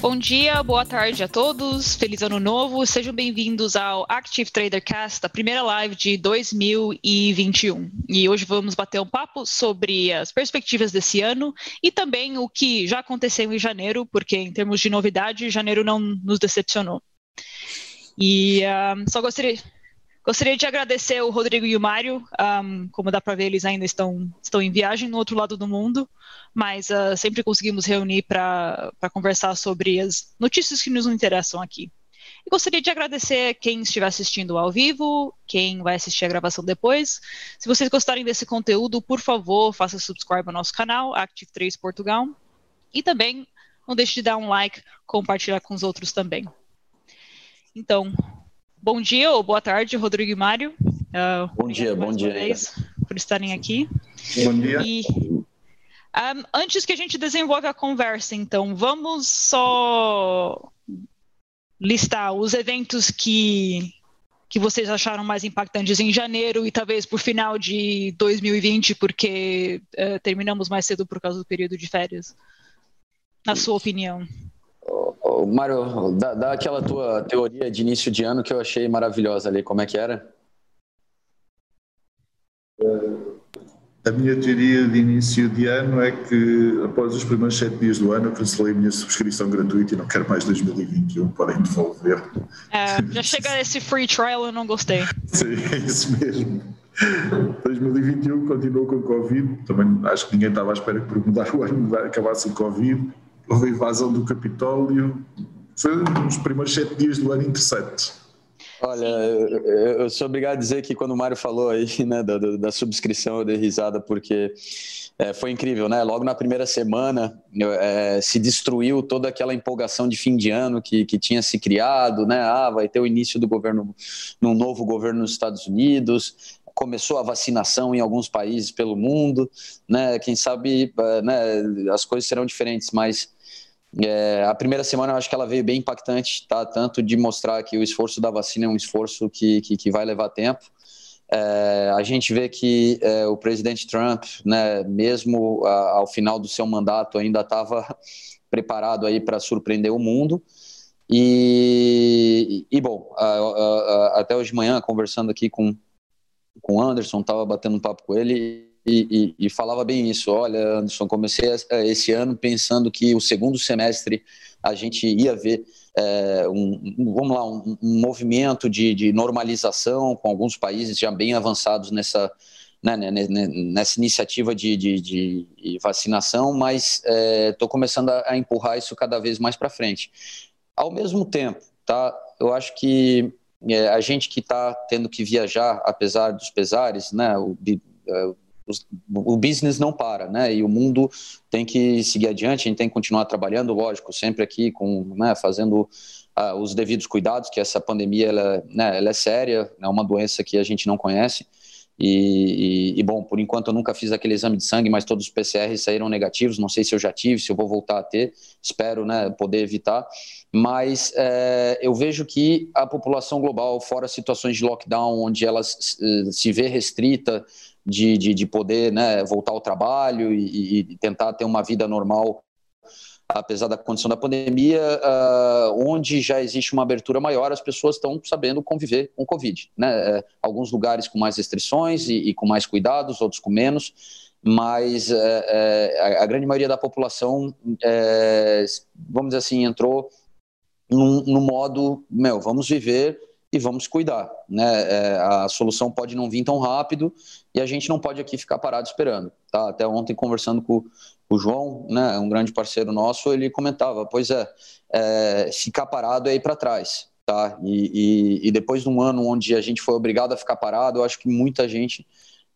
Bom dia, boa tarde a todos, feliz ano novo, sejam bem-vindos ao Active Trader Cast, a primeira live de 2021. E hoje vamos bater um papo sobre as perspectivas desse ano e também o que já aconteceu em janeiro, porque em termos de novidade, janeiro não nos decepcionou. E uh, só gostaria, Gostaria de agradecer o Rodrigo e o Mário. Um, como dá para ver, eles ainda estão, estão em viagem no outro lado do mundo, mas uh, sempre conseguimos reunir para conversar sobre as notícias que nos interessam aqui. E gostaria de agradecer quem estiver assistindo ao vivo, quem vai assistir a gravação depois. Se vocês gostarem desse conteúdo, por favor, faça subscribe ao nosso canal, Active3 Portugal. E também não deixe de dar um like, compartilhar com os outros também. Então, Bom dia ou boa tarde, Rodrigo e Mário. Uh, bom dia, bom dia. por estarem aqui. Bom dia. E, um, antes que a gente desenvolva a conversa, então, vamos só listar os eventos que, que vocês acharam mais impactantes em janeiro e talvez por final de 2020, porque uh, terminamos mais cedo por causa do período de férias. Na sua opinião. Mário, dá, dá, aquela tua teoria de início de ano que eu achei maravilhosa ali. Como é que era? A minha teoria de início de ano é que após os primeiros sete dias do ano eu cancelei a minha subscrição gratuita e não quero mais 2021, podem devolver. É, já chega esse free trial, eu não gostei. Sim, é isso mesmo. 2021 continuou com o Covid, também acho que ninguém estava à espera que por mudar o ano acabasse o Covid houve a invasão do Capitólio, foi os primeiros sete dias do ano interessantes. Olha, eu sou obrigado a dizer que quando o Mário falou aí né, da, da subscrição, eu dei risada, porque é, foi incrível, né? Logo na primeira semana é, se destruiu toda aquela empolgação de fim de ano que, que tinha se criado, né? Ah, vai ter o início do governo, num novo governo nos Estados Unidos, começou a vacinação em alguns países pelo mundo, né? Quem sabe é, né, as coisas serão diferentes, mas é, a primeira semana eu acho que ela veio bem impactante, tá? Tanto de mostrar que o esforço da vacina é um esforço que, que, que vai levar tempo. É, a gente vê que é, o presidente Trump, né, mesmo a, ao final do seu mandato, ainda estava preparado aí para surpreender o mundo. E, e bom, a, a, até hoje de manhã, conversando aqui com, com o Anderson, estava batendo um papo com ele e, e, e, falava bem isso. Olha, Anderson, comecei esse ano pensando que o segundo semestre a gente ia ver é, um, vamos lá, um, um movimento de, de, normalização com alguns países já bem avançados nessa, né, né, né, né nessa iniciativa de, de, de, vacinação, mas estou é, começando a, a, empurrar isso cada vez mais para frente. Ao mesmo tempo, tá, eu acho que é, a gente que está tendo que viajar, apesar dos pesares, né, o, o business não para, né? E o mundo tem que seguir adiante, a gente tem que continuar trabalhando, lógico, sempre aqui com, né, fazendo uh, os devidos cuidados, que essa pandemia ela, né, ela é séria, é uma doença que a gente não conhece. E, e, e, bom, por enquanto eu nunca fiz aquele exame de sangue, mas todos os PCRs saíram negativos. Não sei se eu já tive, se eu vou voltar a ter, espero né, poder evitar. Mas é, eu vejo que a população global, fora situações de lockdown, onde ela se vê restrita, de, de, de poder né, voltar ao trabalho e, e, tentar ter uma vida normal, apesar da condição da pandemia, uh, onde já existe uma abertura maior, as pessoas estão sabendo conviver com o Covid. Né? Uh, alguns lugares com mais restrições e, e, com mais cuidados, outros com menos, mas uh, a, a, grande maioria da população, vamos dizer assim, entrou no modo, meu, vamos viver e vamos cuidar. Né? É, a solução pode não vir tão rápido e a gente não pode aqui ficar parado esperando. Tá? Até ontem, conversando com o João, né, um grande parceiro nosso, ele comentava: pois é, é ficar parado é ir para trás. Tá? E, e, e, depois de um ano onde a gente foi obrigado a ficar parado, eu acho que muita gente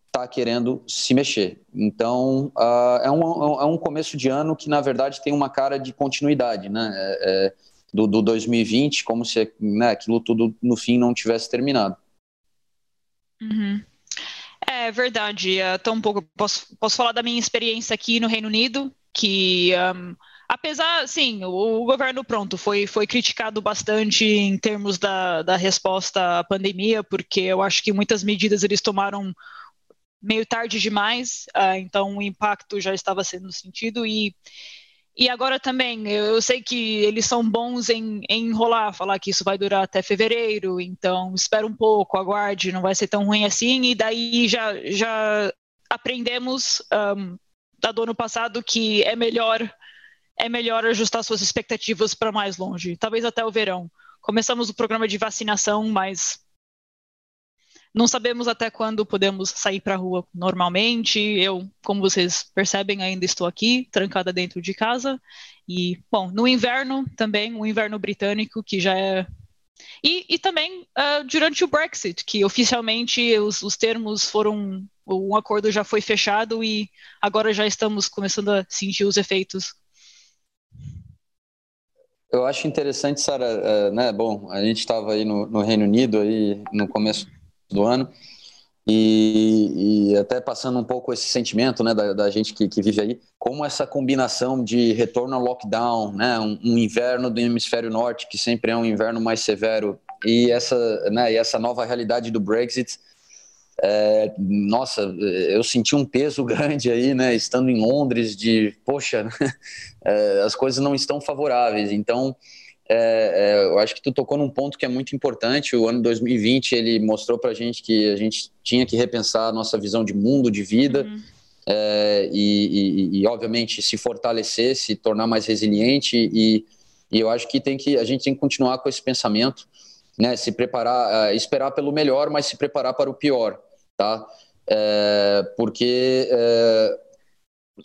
está querendo se mexer. Então, uh, é, um, é um começo de ano que, na verdade, tem uma cara de continuidade. Né? É, é do, do 2020, como se né, aquilo tudo no fim não tivesse terminado. Uhum. É verdade. Então, um pouco, posso, posso falar da minha experiência aqui no Reino Unido, que um, apesar, sim, o, o, governo pronto foi, foi criticado bastante em termos da, da resposta à pandemia, porque eu acho que muitas medidas eles tomaram meio tarde demais, uh, então o impacto já estava sendo sentido e e agora também, eu sei que eles são bons em, em, enrolar, falar que isso vai durar até fevereiro, então espera um pouco, aguarde, não vai ser tão ruim assim, e daí já, já aprendemos um, do ano passado que é melhor é melhor ajustar suas expectativas para mais longe, talvez até o verão. Começamos o programa de vacinação, mas não sabemos até quando podemos sair para a rua normalmente. Eu, como vocês percebem, ainda estou aqui, trancada dentro de casa. E, bom, no inverno também, o inverno britânico, que já é. E, e também uh, durante o Brexit, que oficialmente os, os termos foram. Um acordo já foi fechado e agora já estamos começando a sentir os efeitos eu acho interessante, Sara, uh, né? Bom, a gente estava aí no, no, Reino Unido aí no começo do ano. E, e, até passando um pouco esse sentimento né, da, da gente que, que, vive aí, como essa combinação de retorno ao lockdown, né, um, um, inverno do hemisfério norte, que sempre é um inverno mais severo, e essa, né, e essa nova realidade do Brexit, é, nossa, eu senti um peso grande aí, né, estando em Londres, de, poxa, é, as coisas não estão favoráveis, então é, é, eu acho que tu tocou num ponto que é muito importante. O ano 2020 ele mostrou para a gente que a gente tinha que repensar a nossa visão de mundo, de vida, uhum. é, e, e, e, obviamente se fortalecer, se tornar mais resiliente. E, e, eu acho que tem que a gente tem que continuar com esse pensamento, né? Se preparar, uh, esperar pelo melhor, mas se preparar para o pior, tá? É, porque é,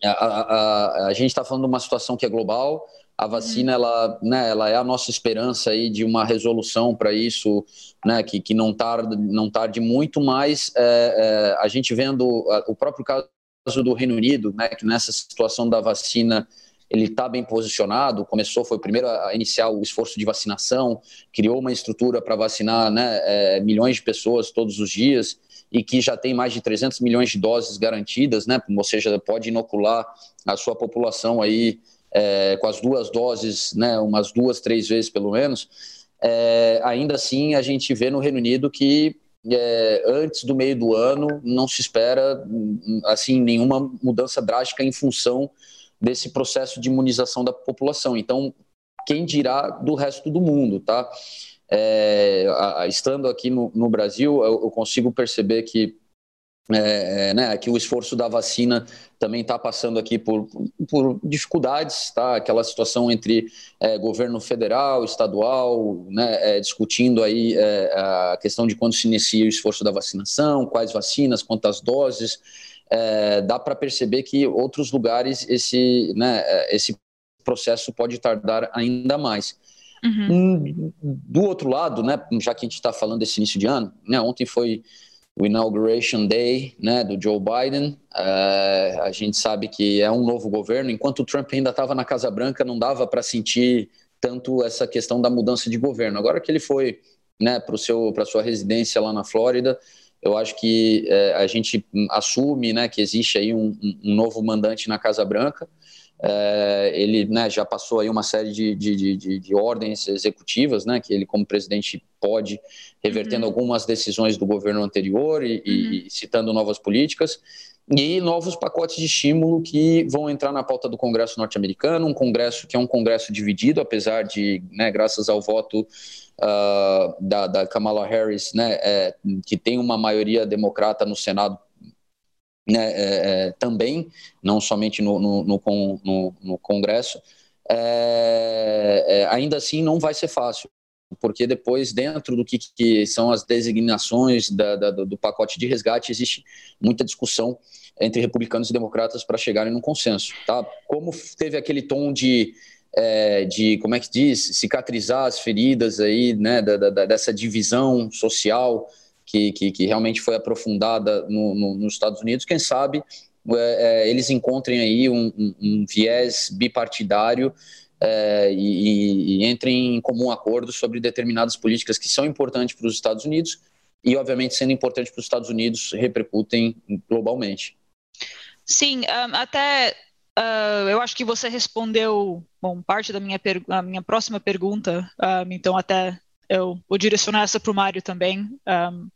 a, a, a, a gente está falando de uma situação que é global a vacina, ela, né, ela é a nossa esperança aí de uma resolução para isso, né, que, que não, tarde, não tarde muito, mas é, é, a gente vendo o próprio caso do Reino Unido, né, que nessa situação da vacina ele está bem posicionado, começou, foi o primeiro a iniciar o esforço de vacinação, criou uma estrutura para vacinar né, é, milhões de pessoas todos os dias e que já tem mais de 300 milhões de doses garantidas, né, ou seja, pode inocular a sua população aí é, com as duas doses, né, umas duas, três vezes pelo menos, é, ainda assim a gente vê no Reino Unido que é, antes do meio do ano não se espera assim nenhuma mudança drástica em função desse processo de imunização da população. Então, quem dirá do resto do mundo, tá? É, a, estando aqui no, no Brasil, eu, eu, consigo perceber que é, é, né, que o esforço da vacina também está passando aqui por, por, dificuldades, tá? Aquela situação entre é, governo federal, estadual, né, é, discutindo aí é, a questão de quando se inicia o esforço da vacinação, quais vacinas, quantas doses. É, dá para perceber que outros lugares esse, né, esse processo pode tardar ainda mais. Uhum. Hum, do outro lado, né, já que a gente está falando desse início de ano, né, ontem foi o Inauguration Day né, do Joe Biden. Uh, a gente sabe que é um novo governo. Enquanto o Trump ainda estava na Casa Branca, não dava para sentir tanto essa questão da mudança de governo. Agora que ele foi né, para a sua residência lá na Flórida, eu acho que uh, a gente assume né, que existe aí um, um novo mandante na Casa Branca. É, ele né, já passou aí uma série de, de, de, de, ordens executivas, né, que ele como presidente pode, revertendo uhum. algumas decisões do governo anterior e, uhum. e, citando novas políticas, e novos pacotes de estímulo que vão entrar na pauta do Congresso norte-americano, um Congresso que é um Congresso dividido, apesar de, né, graças ao voto uh, da, da, Kamala Harris, né, é, que tem uma maioria democrata no Senado né, é, é, também, não somente no, no, no, no Congresso, é, é, ainda assim não vai ser fácil, porque depois, dentro do que, que são as designações da, da, do pacote de resgate, existe muita discussão entre republicanos e democratas para chegarem num consenso. Tá? Como teve aquele tom de, é, de, como é que diz, cicatrizar as feridas aí, né, da, da, dessa divisão social, que, que, que realmente foi aprofundada no, no, nos Estados Unidos, quem sabe é, é, eles encontrem aí um, um, um viés bipartidário é, e, e, entrem em comum acordo sobre determinadas políticas que são importantes para os Estados Unidos e, obviamente, sendo importantes para os Estados Unidos, repercutem globalmente. Sim, até uh, eu acho que você respondeu bom, parte da minha, minha próxima pergunta, então até eu vou direcionar essa para o Mário também. Um,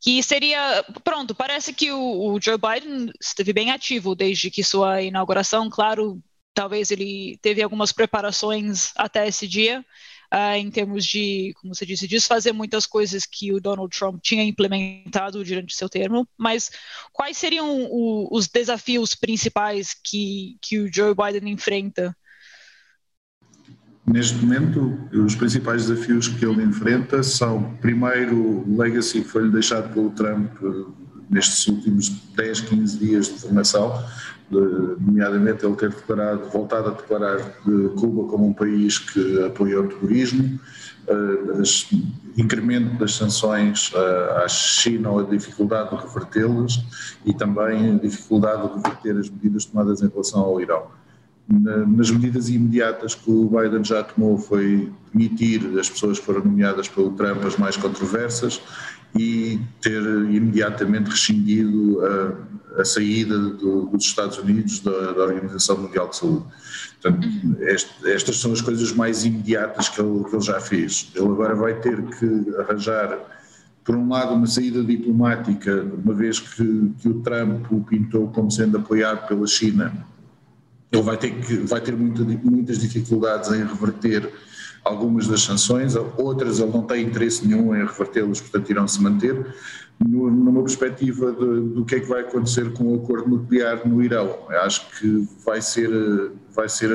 que seria, pronto, parece que o, o, Joe Biden esteve bem ativo desde que sua inauguração, claro, talvez ele teve algumas preparações até esse dia, uh, em termos de, como você disse, desfazer muitas coisas que o Donald Trump tinha implementado durante seu termo, mas quais seriam o, os desafios principais que, que o Joe Biden enfrenta? Neste momento, os principais desafios que ele enfrenta são, primeiro, o legacy que foi-lhe deixado pelo Trump eh, nestes últimos 10, 15 dias de formação, nomeadamente ele ter declarado, voltado a declarar Cuba como um país que apoia o terrorismo, uh, incremento das sanções à China, a dificuldade de revertê-las e também a dificuldade de reverter as medidas tomadas em relação ao Irão. Nas medidas imediatas que o Biden já tomou foi demitir as pessoas que foram nomeadas pelo Trump as mais controversas e ter imediatamente rescindido a, a saída do, dos Estados Unidos da, da, Organização Mundial de Saúde. Portanto, este, estas são as coisas mais imediatas que ele, que ele já fez. Ele agora vai ter que arranjar, por um lado, uma saída diplomática, uma vez que, que o Trump o pintou como sendo apoiado pela China. Ele vai ter, que, vai ter muita, muitas dificuldades em reverter algumas das sanções, outras ele não tem interesse nenhum em revertê-las, portanto irão se manter, no, numa perspectiva de, do que é que vai acontecer com o acordo nuclear no Irão. Acho que vai ser, vai ser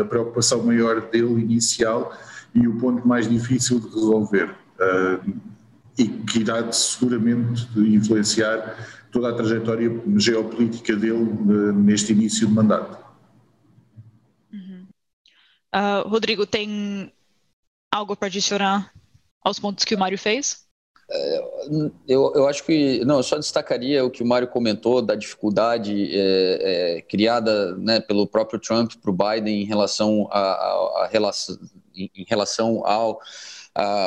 a, preocupação maior dele inicial e o ponto mais difícil de resolver. Uh, e que irá seguramente influenciar toda a trajetória geopolítica dele uh, neste início de mandato. Uh, Rodrigo, tem algo para adicionar aos pontos que o Mário fez? É, eu, eu acho que, não, eu só destacaria o que o Mário comentou da dificuldade é, é, criada né, pelo próprio Trump para o Biden em relação a, a, a relação, em relação ao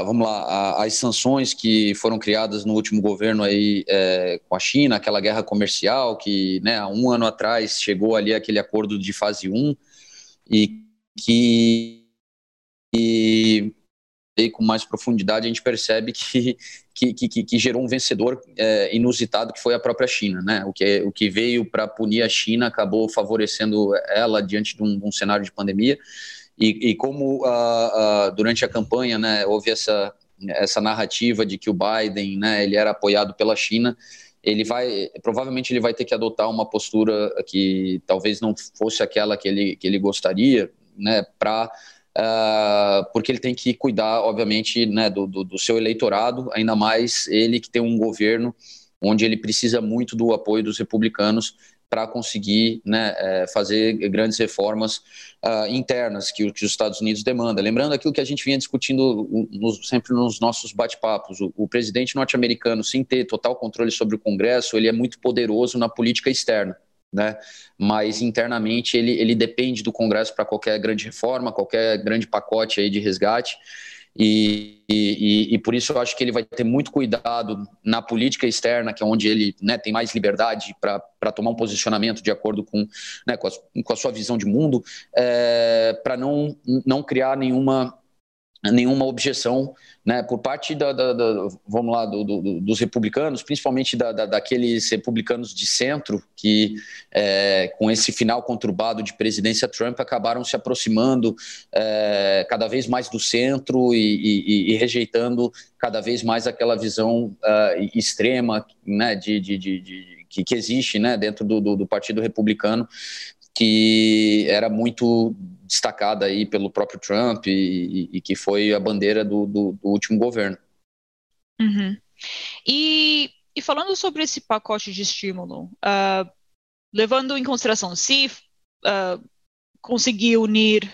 vamos lá, as sanções que foram criadas no último governo aí é, com a China, aquela guerra comercial que, né, há um ano atrás chegou ali aquele acordo de fase 1 e que e, com mais profundidade a gente percebe que, que, que, que gerou um vencedor é, inusitado que foi a própria China, né? O que, o que veio para punir a China acabou favorecendo ela diante de um, um cenário de pandemia. E, e como uh, uh, durante a campanha né, houve essa, essa narrativa de que o Biden né, ele era apoiado pela China, ele vai provavelmente ele vai ter que adotar uma postura que talvez não fosse aquela que ele, que ele gostaria, né, para uh, porque ele tem que cuidar, obviamente, né, do, do, do, seu eleitorado, ainda mais ele que tem um governo onde ele precisa muito do apoio dos republicanos para conseguir né, é, fazer grandes reformas uh, internas que, que, os Estados Unidos demanda. Lembrando aquilo que a gente vinha discutindo nos, sempre nos nossos bate-papos, o, o presidente norte-americano, sem ter total controle sobre o Congresso, ele é muito poderoso na política externa né? Mas internamente ele, ele depende do Congresso para qualquer grande reforma, qualquer grande pacote aí de resgate. E, e, e, por isso eu acho que ele vai ter muito cuidado na política externa, que é onde ele né, tem mais liberdade para tomar um posicionamento de acordo com, né, com, a, com a sua visão de mundo, é, para não, não criar nenhuma nenhuma objeção né, por parte da, da, da vamos lá do, do, dos republicanos, principalmente da, daqueles republicanos de centro que, é, com esse final conturbado de presidência Trump, acabaram se aproximando é, cada vez mais do centro e, e, e, rejeitando cada vez mais aquela visão uh, extrema né, de, de, de, de que, que, existe né, dentro do, do Partido Republicano, que era muito destacada aí pelo próprio Trump e, e que foi a bandeira do, do, do último governo. Uhum. E, e, falando sobre esse pacote de estímulo, uh, levando em consideração se uh, conseguir unir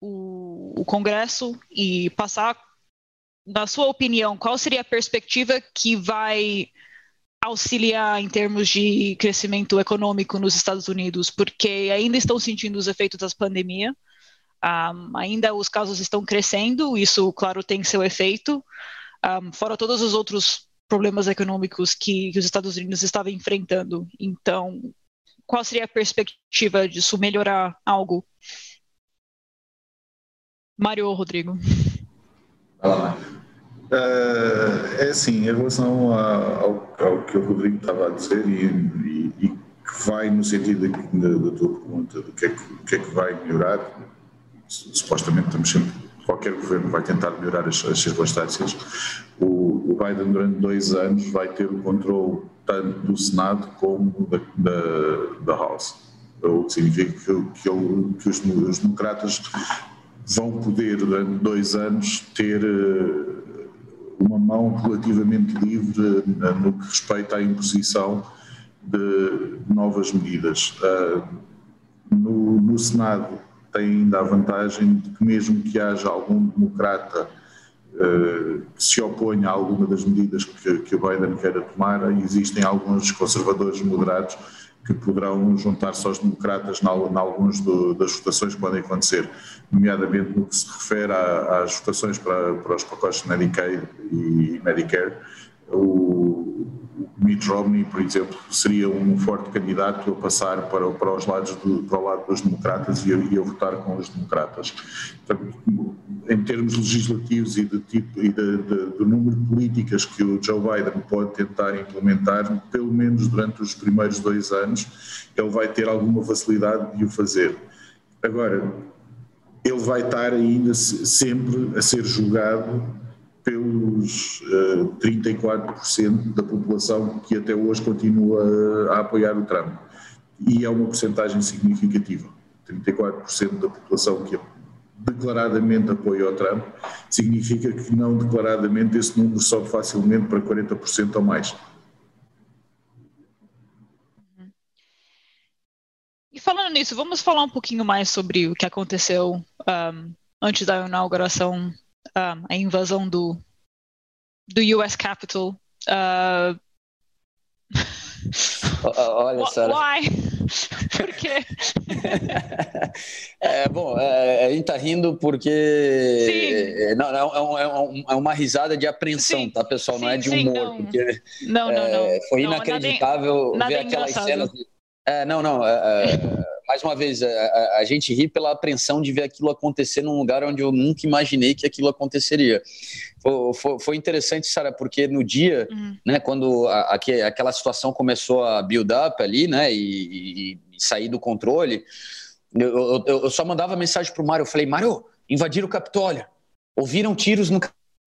o, o Congresso e passar, na sua opinião, qual seria a perspectiva que vai auxiliar em termos de crescimento econômico nos Estados Unidos, porque ainda estão sentindo os efeitos da pandemia, um, ainda os casos estão crescendo, isso, claro, tem seu efeito, um, fora todos os outros problemas econômicos que, que os Estados Unidos estavam enfrentando. Então, qual seria a perspectiva disso melhorar algo? Mário ou Rodrigo? Uh, é assim, em relação ao, ao, que o Rodrigo estava a dizer e, e, e, que vai no sentido da, tua pergunta, do que, é que, que, é que vai melhorar. Supostamente estamos sempre, qualquer governo vai tentar melhorar as, as circunstâncias. O, o, Biden durante dois anos vai ter o controle tanto do Senado como da, da, da House. O que significa que, que, ele, que os, os democratas vão poder durante dois anos ter eh, uma mão relativamente livre eh, no que respeita à imposição de novas medidas. Ah, no, no, Senado tem ainda a vantagem de que mesmo que haja algum democrata ah, que se oponha a alguma das medidas que, que o Biden queira tomar, existem alguns conservadores moderados que poderão juntar-se aos democratas em algumas das votações que podem acontecer, nomeadamente no que se refere às votações para, para os pacotes de Medicaid e Medicare. O, Mitt Romney, por exemplo, seria um forte candidato a passar para, para os lados do, para o lado dos democratas e a, e a votar com os democratas. Portanto, em termos legislativos e, de tipo, e de, de, do número de políticas que o Joe Biden pode tentar implementar, pelo menos durante os primeiros dois anos, ele vai ter alguma facilidade de o fazer. Agora, ele vai estar ainda sempre a ser julgado pelos uh, eh, 34% da população que até hoje continua a apoiar o Trump. E é uma porcentagem significativa. 34% da população que declaradamente apoia o Trump significa que não declaradamente esse número sobe facilmente para 40% ou mais. E falando nisso, vamos falar um pouquinho mais sobre o que aconteceu um, antes da inauguração um, a invasão do, do US Capitol. Uh... Olha, Sara. Why? Por quê? é, bom, é, a gente tá rindo porque é, não, é, é, é, uma risada de apreensão, sim. tá, pessoal? Não é de humor. Não. Porque, não, não, não. Foi inacreditável nada, ver nada aquelas cenas. É, não, não. Mais uma vez, a, a, a, gente ri pela apreensão de ver aquilo acontecer num lugar onde eu nunca imaginei que aquilo aconteceria. Foi, foi, foi interessante, Sara, porque no dia, uhum. né, quando a, aquela situação começou a build up ali, né, e, e, e sair do controle, eu, eu, eu só mandava mensagem pro Mário, eu falei, Mário, invadiram o Capitólio, ouviram tiros no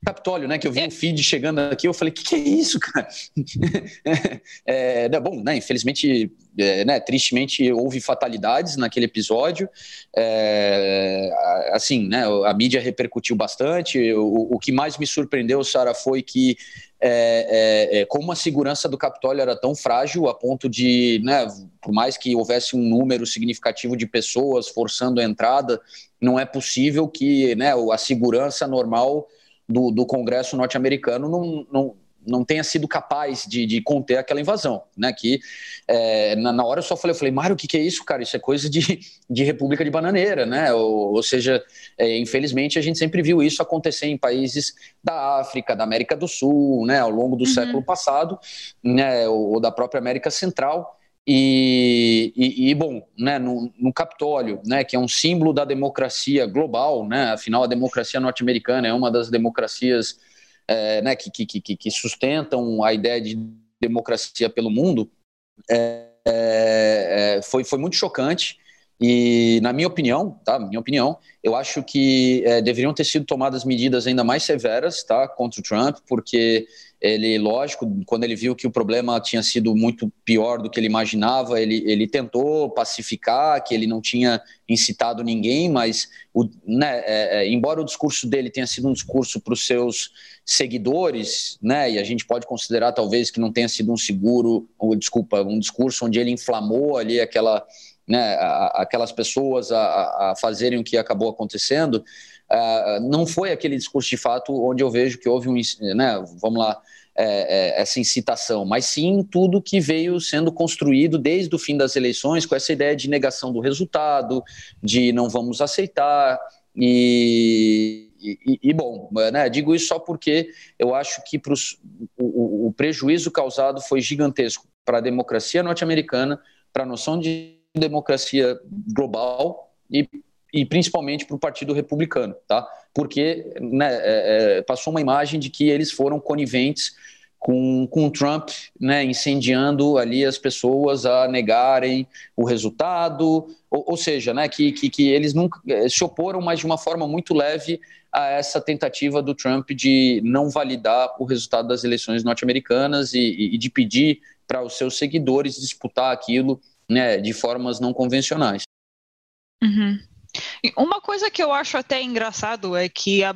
Capitólio, né? Que eu vi um feed chegando aqui, eu falei, o que, que, é isso, cara? é, é, bom, né? Infelizmente, é, né, tristemente, houve fatalidades naquele episódio. É, assim, né? A mídia repercutiu bastante. O, o que mais me surpreendeu, Sara, foi que é, é, é, como a segurança do Capitólio era tão frágil a ponto de, né, por mais que houvesse um número significativo de pessoas forçando a entrada, não é possível que né, a segurança normal do, do Congresso norte-americano não, não, não tenha sido capaz de, de conter aquela invasão, né? Que é, na, na, hora eu só falei, eu falei, Mário, o que, que é isso, cara? Isso é coisa de, de República de Bananeira, né? Ou, ou seja, é, infelizmente a gente sempre viu isso acontecer em países da África, da América do Sul, né? Ao longo do uhum. século passado, né? Ou, ou da própria América Central. E, e, e, bom, né, no, no, Capitólio, né, que é um símbolo da democracia global, né, afinal a democracia norte-americana é uma das democracias é, né, que, que, que, que, sustentam a ideia de democracia pelo mundo, é, é, foi, foi muito chocante. E, na minha opinião, tá? Minha opinião, eu acho que é, deveriam ter sido tomadas medidas ainda mais severas, tá? Contra o Trump, porque ele, lógico, quando ele viu que o problema tinha sido muito pior do que ele imaginava, ele, ele tentou pacificar, que ele não tinha incitado ninguém, mas, o, né, é, é, embora o discurso dele tenha sido um discurso para os seus seguidores, né, e a gente pode considerar talvez que não tenha sido um seguro, ou desculpa, um discurso onde ele inflamou ali aquela, né, aquelas pessoas a, a fazerem o que acabou acontecendo, uh, não foi aquele discurso de fato onde eu vejo que houve um, né, vamos lá, é, é, essa incitação, mas sim tudo que veio sendo construído desde o fim das eleições com essa ideia de negação do resultado, de não vamos aceitar e, e, e bom, né, digo isso só porque eu acho que pros, o, o prejuízo causado foi gigantesco para a democracia norte-americana, para a noção de democracia global e e principalmente para o Partido Republicano, tá? Porque né, é, é, passou uma imagem de que eles foram coniventes com, com Trump né, incendiando ali as pessoas a negarem o resultado, ou, ou seja, né, que, que, que, eles nunca eh, se oporam, mas de uma forma muito leve a essa tentativa do Trump de não validar o resultado das eleições norte-americanas e, e, de pedir para os seus seguidores disputar aquilo né, de formas não convencionais. Uhum. Uma coisa que eu acho até engraçado é que a,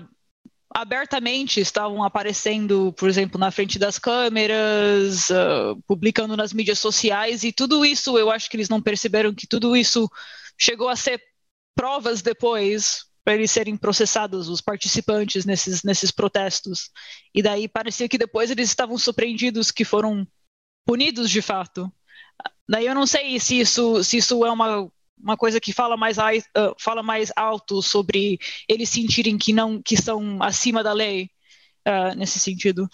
abertamente estavam aparecendo, por exemplo, na frente das câmeras, uh, publicando nas mídias sociais, e tudo isso eu acho que eles não perceberam que tudo isso chegou a ser provas depois para eles serem processados, os participantes nesses, nesses protestos. E daí parecia que depois eles estavam surpreendidos que foram punidos de fato. Daí eu não sei se isso, se isso é uma uma coisa que fala mais, uh, fala mais alto sobre eles sentirem que não que são acima da lei uh, nesse sentido.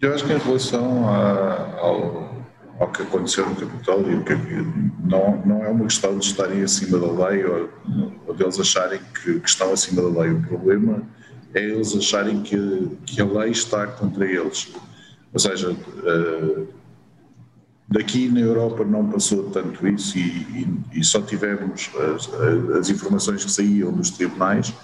Eu acho que em relação a, ao, ao que aconteceu no Capitólio, que não, não é uma questão de estarem acima da lei ou, ou de acharem que, que, estão acima da lei. O problema é eles acharem que, que a lei está contra eles. Ou seja, uh, Daqui na Europa não passou tanto isso e, e, e só tivemos as, as, informações que saíam dos tribunais,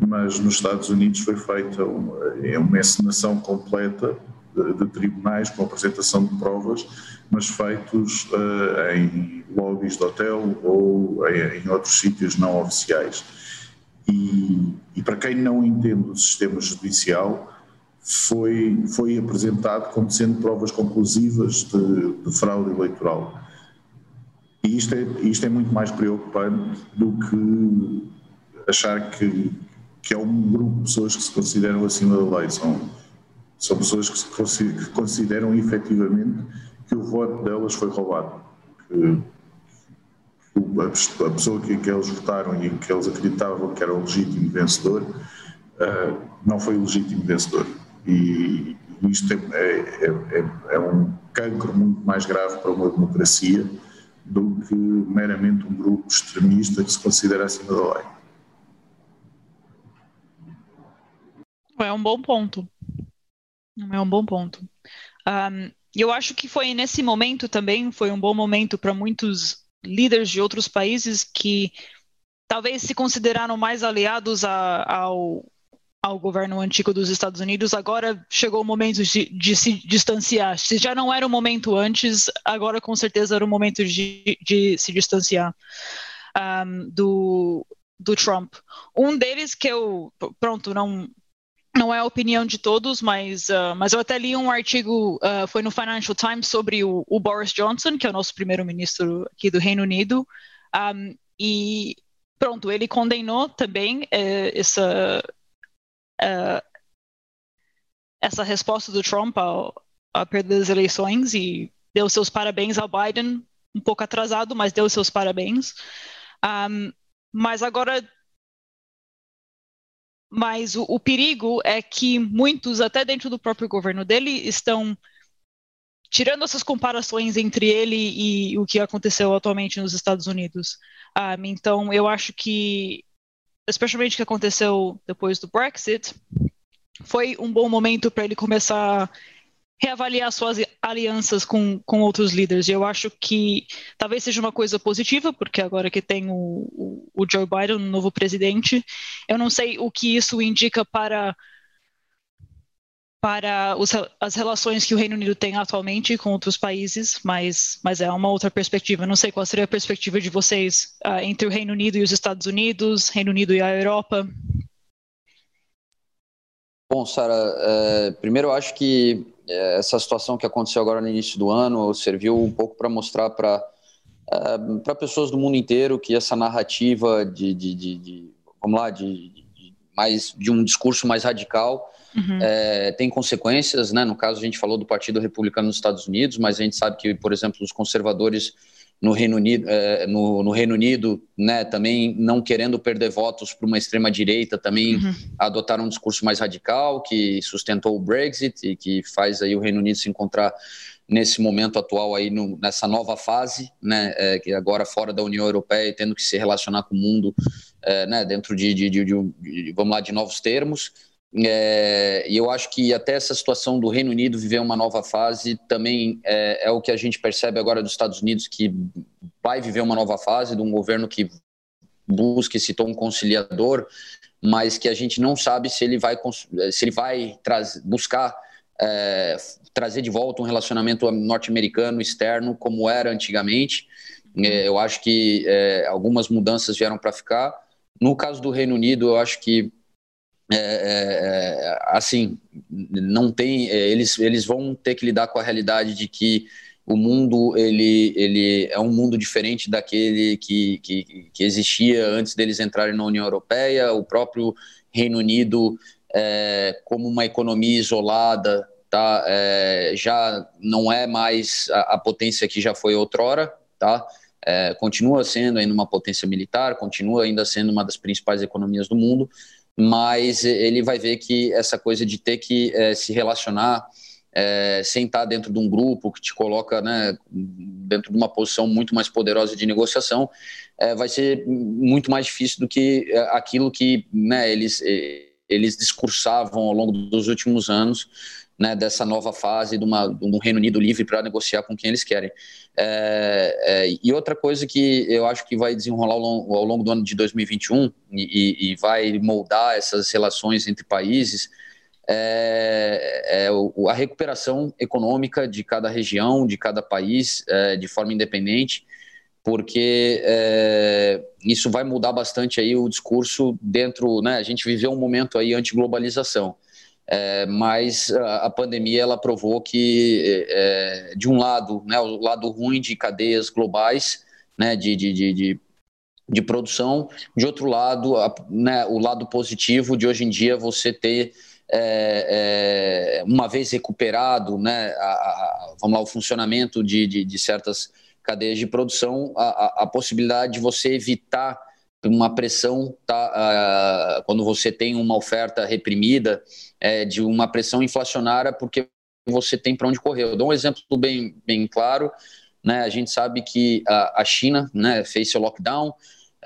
mas nos Estados Unidos foi feita uma, é uma encenação completa de, de, tribunais com apresentação de provas, mas feitos uh, em lobbies de hotel ou em, em outros sítios não oficiais. E, e para quem não entende o sistema judicial, foi, foi apresentado como sendo provas conclusivas de, de fraude eleitoral. E isto é, isto é muito mais preocupante do que achar que, que é um grupo de pessoas que se consideram acima da lei. São, são pessoas que, se, que consideram efetivamente que o voto delas foi roubado. Que, a pessoa que, que eles votaram e que eles acreditavam que era o legítimo vencedor, uh, não foi o legítimo vencedor. E isto é, é, é, é um cancro muito mais grave para uma democracia do que meramente um grupo extremista que se considera acima da lei. É um bom ponto. É um bom ponto. Um, eu acho que foi nesse momento também, foi um bom momento para muitos líderes de outros países que talvez se consideraram mais aliados a, ao, ao governo antigo dos Estados Unidos, agora chegou o momento de, de, se distanciar. Se já não era o momento antes, agora com certeza era o momento de, de se distanciar um, do, do Trump. Um deles que eu, pronto, não não é a opinião de todos, mas, uh, mas eu até li um artigo, uh, foi no Financial Times, sobre o, o, Boris Johnson, que é o nosso primeiro-ministro aqui do Reino Unido, um, e pronto, ele condenou também uh, essa, uh, essa resposta do Trump ao, à perda das eleições e deu seus parabéns ao Biden, um pouco atrasado, mas deu seus parabéns. Um, mas agora mas o, o, perigo é que muitos, até dentro do próprio governo dele, estão tirando essas comparações entre ele e o que aconteceu atualmente nos Estados Unidos. Um, então, eu acho que especialmente o que aconteceu depois do Brexit, foi um bom momento para ele começar a reavaliar suas alianças com, com outros líderes. E eu acho que talvez seja uma coisa positiva, porque agora que tem o, o, o Joe Biden, o novo presidente, eu não sei o que isso indica para para os, as relações que o Reino Unido tem atualmente com outros países, mas, mas é uma outra perspectiva. Não sei qual seria a perspectiva de vocês uh, entre o Reino Unido e os Estados Unidos, Reino Unido e a Europa. Bom, Sara, é, primeiro eu acho que é, essa situação que aconteceu agora no início do ano serviu um pouco para mostrar para é, para pessoas do mundo inteiro que essa narrativa de, de, de, de vamos lá, de, de, mais de um discurso mais radical uhum. é, tem consequências, né? No caso, a gente falou do Partido Republicano nos Estados Unidos, mas a gente sabe que, por exemplo, os conservadores no Reino Unido, é, no, no, Reino Unido, né, também não querendo perder votos para uma extrema direita, também uhum. adotaram um discurso mais radical que sustentou o Brexit e que faz aí o Reino Unido se encontrar nesse momento atual aí no, nessa nova fase, né, é, que agora fora da União Europeia e tendo que se relacionar com o mundo, é, né, dentro de, de, de, de, vamos lá, de novos termos. É, e eu acho que até essa situação do Reino Unido viver uma nova fase também é, é, o que a gente percebe agora dos Estados Unidos, que vai viver uma nova fase de um governo que busca esse tom conciliador, mas que a gente não sabe se ele vai, se ele vai buscar é, trazer de volta um relacionamento norte-americano externo como era antigamente. É, eu acho que é, algumas mudanças vieram para ficar. No caso do Reino Unido, eu acho que é, é, é assim não tem eles eles vão ter que lidar com a realidade de que o mundo ele, ele é um mundo diferente daquele que, que, que existia antes deles entrarem na União Europeia. O próprio Reino Unido, é, como uma economia isolada, tá, é, já não é mais a, a, potência que já foi outrora, tá? É, continua sendo ainda uma potência militar, continua ainda sendo uma das principais economias do mundo, mas ele vai ver que essa coisa de ter que é, se relacionar é, dentro de um grupo que te coloca né, dentro de uma posição muito mais poderosa de negociação, é, vai ser muito mais difícil do que é, aquilo que né, eles, eles discursavam ao longo dos últimos anos, né, dessa nova fase de, uma, de um Reino Unido livre para negociar com quem eles querem. É, é, e outra coisa que eu acho que vai desenrolar ao longo, ao longo do ano de 2021 e, e vai moldar essas relações entre países é, é a recuperação econômica de cada região, de cada país, é, de forma independente, porque é, isso vai mudar bastante aí o discurso dentro, né? A gente viveu um momento aí anti-globalização, é, mas a, pandemia ela provou que, é, de um lado, né, o lado ruim de cadeias globais, né, de, de, de, de produção, de outro lado, a, né, o lado positivo de hoje em dia você ter é, é, uma vez recuperado né, a, vamos lá, o funcionamento de, de, de certas cadeias de produção, a, a, possibilidade de você evitar uma pressão, tá, quando você tem uma oferta reprimida, é, de uma pressão inflacionária, porque você tem para onde correr. Eu dou um exemplo bem, bem claro. Né, a gente sabe que a, a China né, fez seu lockdown,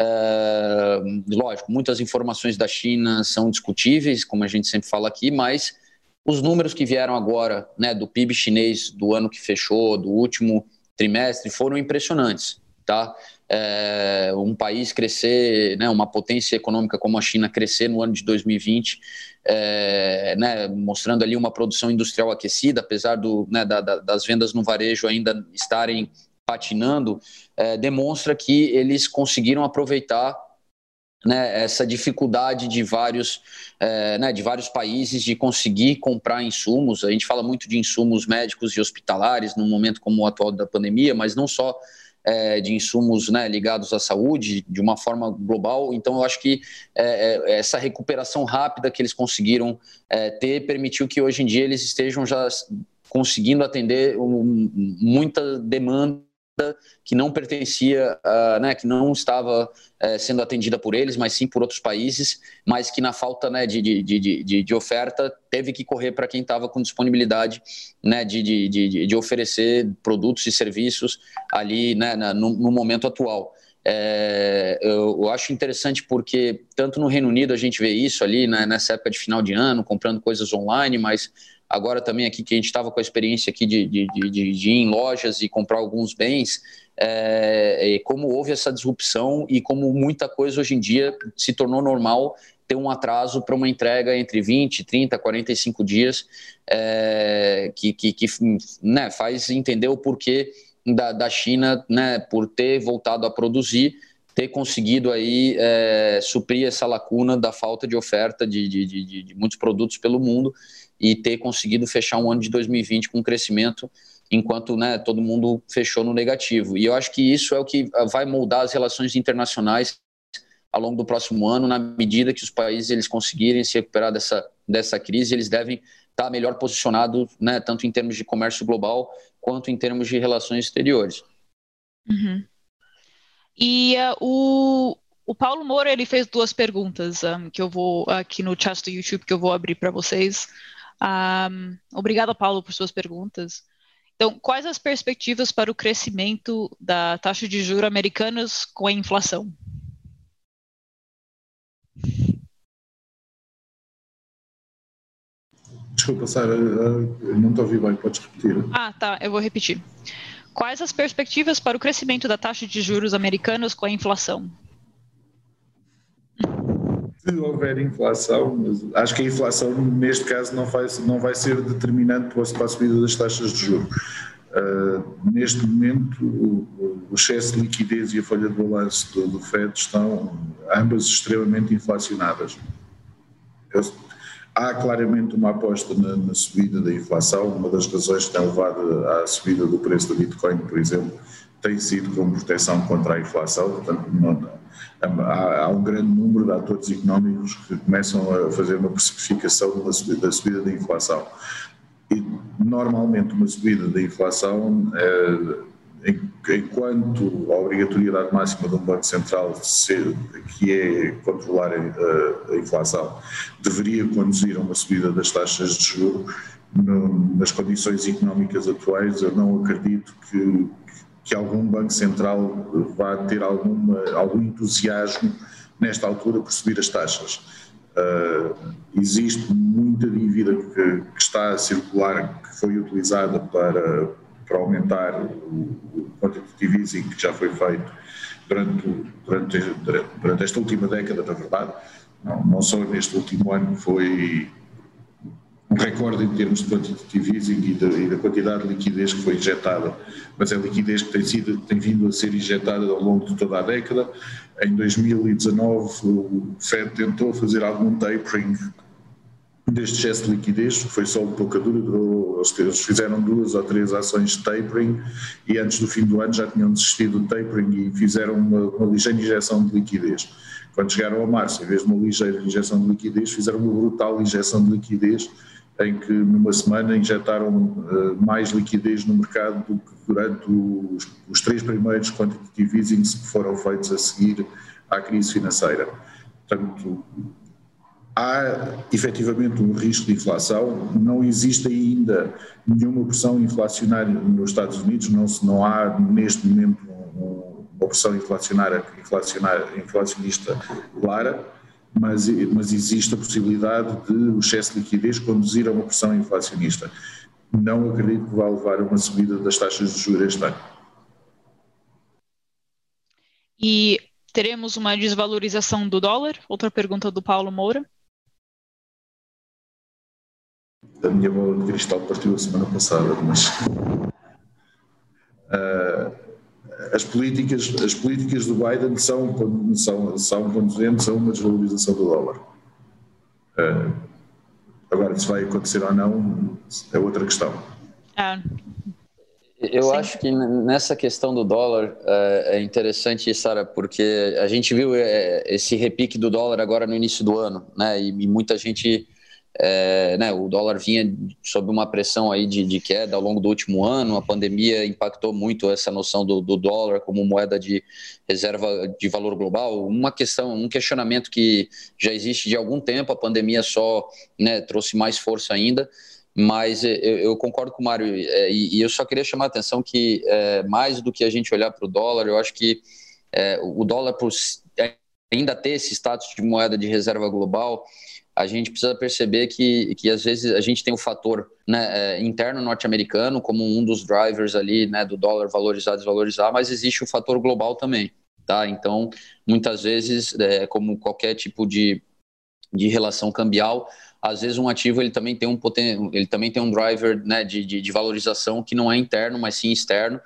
Uh, lógico, muitas informações da China são discutíveis, como a gente sempre fala aqui, mas os números que vieram agora, né, do PIB chinês do ano que fechou, do último trimestre, foram impressionantes, tá? É, um país crescer, né, uma potência econômica como a China crescer no ano de 2020, é, né, mostrando ali uma produção industrial aquecida, apesar do, né, da, da, das vendas no varejo ainda estarem patinando, é, demonstra que eles conseguiram aproveitar né, essa dificuldade de vários, é, né, de vários países de conseguir comprar insumos. A gente fala muito de insumos médicos e hospitalares num momento como o atual da pandemia, mas não só é, de insumos né, ligados à saúde de uma forma global. Então, eu acho que é, é essa recuperação rápida que eles conseguiram é, ter permitiu que hoje em dia eles estejam já conseguindo atender um, muita demanda que não pertencia, uh, né, que não estava uh, sendo atendida por eles, mas sim por outros países, mas que na falta né, de, de, de, de, oferta teve que correr para quem estava com disponibilidade né, de, de, de, de, oferecer produtos e serviços ali né, no, no momento atual. É, eu, eu, acho interessante porque tanto no Reino Unido a gente vê isso ali né, nessa época de final de ano, comprando coisas online, mas agora também aqui que a gente estava com a experiência aqui de, de, de, de, ir em lojas e comprar alguns bens, é, como houve essa disrupção e como muita coisa hoje em dia se tornou normal ter um atraso para uma entrega entre 20, 30, 45 dias, é, que, que, que né, faz entender o porquê da, da China, né, por ter voltado a produzir, ter conseguido aí é, suprir essa lacuna da falta de oferta de, de, de, de muitos produtos pelo mundo e ter conseguido fechar um ano de 2020 com crescimento, enquanto né, todo mundo fechou no negativo. E eu acho que isso é o que vai moldar as relações internacionais ao longo do próximo ano, na medida que os países eles conseguirem se recuperar dessa, dessa crise, eles devem estar melhor posicionados, né, tanto em termos de comércio global quanto em termos de relações exteriores. Uhum. E uh, o, o Paulo Moura ele fez duas perguntas um, que eu vou aqui no chat do YouTube que eu vou abrir para vocês. Um, obrigada, Paulo, por suas perguntas. Então, quais as perspectivas para o crescimento da taxa de juros americanas com a inflação? Desculpa, Sara, não te ouvi bem, podes repetir. Ah, tá, eu vou repetir. Quais as perspectivas para o crescimento da taxa de juros americanos com a inflação? Se houver inflação, acho que a inflação neste caso não vai, não vai ser determinante para a subida das taxas de juros. Uh, neste momento, o, o, excesso de liquidez e a folha de balanço do, do FED estão ambas extremamente inflacionadas. Eu, há claramente uma aposta na, na, subida da inflação. Uma das razões que tem levado à subida do preço do Bitcoin, por exemplo, tem sido como proteção contra a inflação. Portanto, não, há, há, um grande número de atores económicos que começam a fazer uma precificação da subida, da subida da inflação. E, normalmente, uma subida da inflação é, enquanto a obrigatoriedade máxima de um Banco Central, que é controlar a, inflação, deveria conduzir a uma subida das taxas de juros, nas condições económicas atuais, eu não acredito que, que algum Banco Central vá ter alguma, algum entusiasmo nesta altura por subir as taxas. Uh, existe muita dívida que, que, está a circular, que foi utilizada para, para aumentar o quantitative easing que já foi feito durante, durante, durante esta última década, na verdade, não, não só neste último ano foi um recorde em termos de quantitative easing e e da quantidade de liquidez que foi injetada, mas é liquidez que tem, sido, tem vindo a ser injetada ao longo de toda a década. Em 2019 o Fed tentou fazer algum tapering deste excesso de liquidez, foi só um pouca dura, eles fizeram duas ou três ações de tapering e antes do fim do ano já tinham desistido do tapering e fizeram uma, uma ligeira injeção de liquidez. Quando chegaram a março, em vez de uma ligeira injeção de liquidez, fizeram uma brutal injeção de liquidez em que numa semana injetaram uh, mais liquidez no mercado do que durante os, os três primeiros quantitative easings que foram feitos a seguir à crise financeira. Portanto, há efetivamente um risco de inflação, não existe ainda nenhuma pressão inflacionária nos Estados Unidos, não, não há neste momento uma pressão inflacionária, inflacionária inflacionista clara, mas, mas existe a possibilidade de o excesso de liquidez conduzir a uma pressão inflacionista. Não acredito que vá levar a uma subida das taxas de juros este ano. E teremos uma desvalorização do dólar? Outra pergunta do Paulo Moura. A minha bola de cristal partiu a semana passada, mas uh, as, políticas, as políticas do Biden são, são, são conduzentes a uma desvalorização do dólar. Uh, agora, se vai acontecer ou não, é outra questão. Ah. Eu Sim. acho que nessa questão do dólar é, é interessante, Sara, porque a gente viu é, esse repique do dólar agora no início do ano, né? E muita gente é, né, o dólar vinha sob uma pressão aí de, de, queda ao longo do último ano, a pandemia impactou muito essa noção do, do, dólar como moeda de reserva de valor global. Uma questão, um questionamento que já existe de algum tempo, a pandemia só né, trouxe mais força ainda, mas eu, eu concordo com o Mário, é, e, e, eu só queria chamar a atenção que é, mais do que a gente olhar para o dólar, eu acho que é, o dólar, por ainda ter esse status de moeda de reserva global, a gente precisa perceber que, que às vezes a gente tem o fator né, é, interno norte-americano como um dos drivers ali né, do dólar valorizar, desvalorizar, mas existe o fator global também. Tá? Então, muitas vezes, é, como qualquer tipo de, de relação cambial, às vezes um ativo ele também tem um poten ele também tem um driver né, de, de, de, valorização que não é interno, mas sim externo.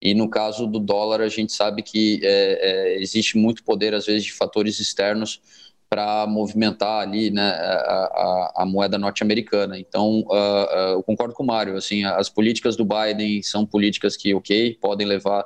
E no caso do dólar, a gente sabe que é, é, existe muito poder, às vezes, de fatores externos para movimentar ali né, a, a, a moeda norte-americana. Então, uh, uh, eu concordo com o Mário, assim, as políticas do Biden são políticas que, ok, podem levar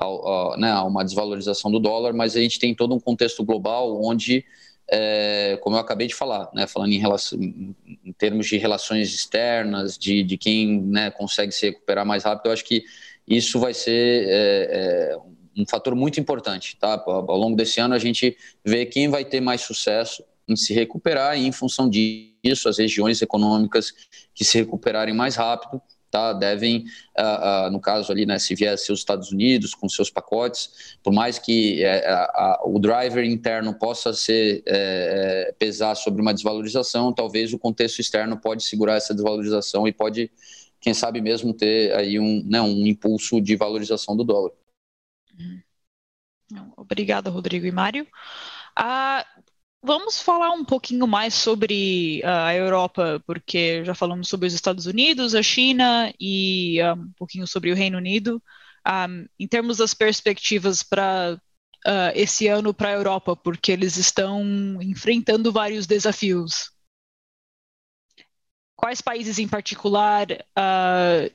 a, né, a uma desvalorização do dólar, mas a gente tem todo um contexto global onde, é, como eu acabei de falar, né, falando em, relação, em termos de relações externas, de, de quem né, consegue se recuperar mais rápido, eu acho que isso vai ser é, é, um fator muito importante, tá? Ao longo desse ano a gente vê quem vai ter mais sucesso em se recuperar e em função disso as regiões econômicas que se recuperarem mais rápido tá? devem, uh, uh, no caso ali, né, se vier seus Estados Unidos com seus pacotes, por mais que uh, o driver interno possa ser eh, pesar sobre uma desvalorização, talvez o contexto externo pode segurar essa desvalorização e pode, quem sabe mesmo, ter aí um, né, um impulso de valorização do dólar. Obrigada, Rodrigo e Mário. Ah, Vamos falar um pouquinho mais sobre uh, a Europa, porque já falamos sobre os Estados Unidos, a China e uh, um pouquinho sobre o Reino Unido. Um, ah, em termos das perspectivas para uh, esse ano para a Europa, porque eles estão enfrentando vários desafios. Quais países em particular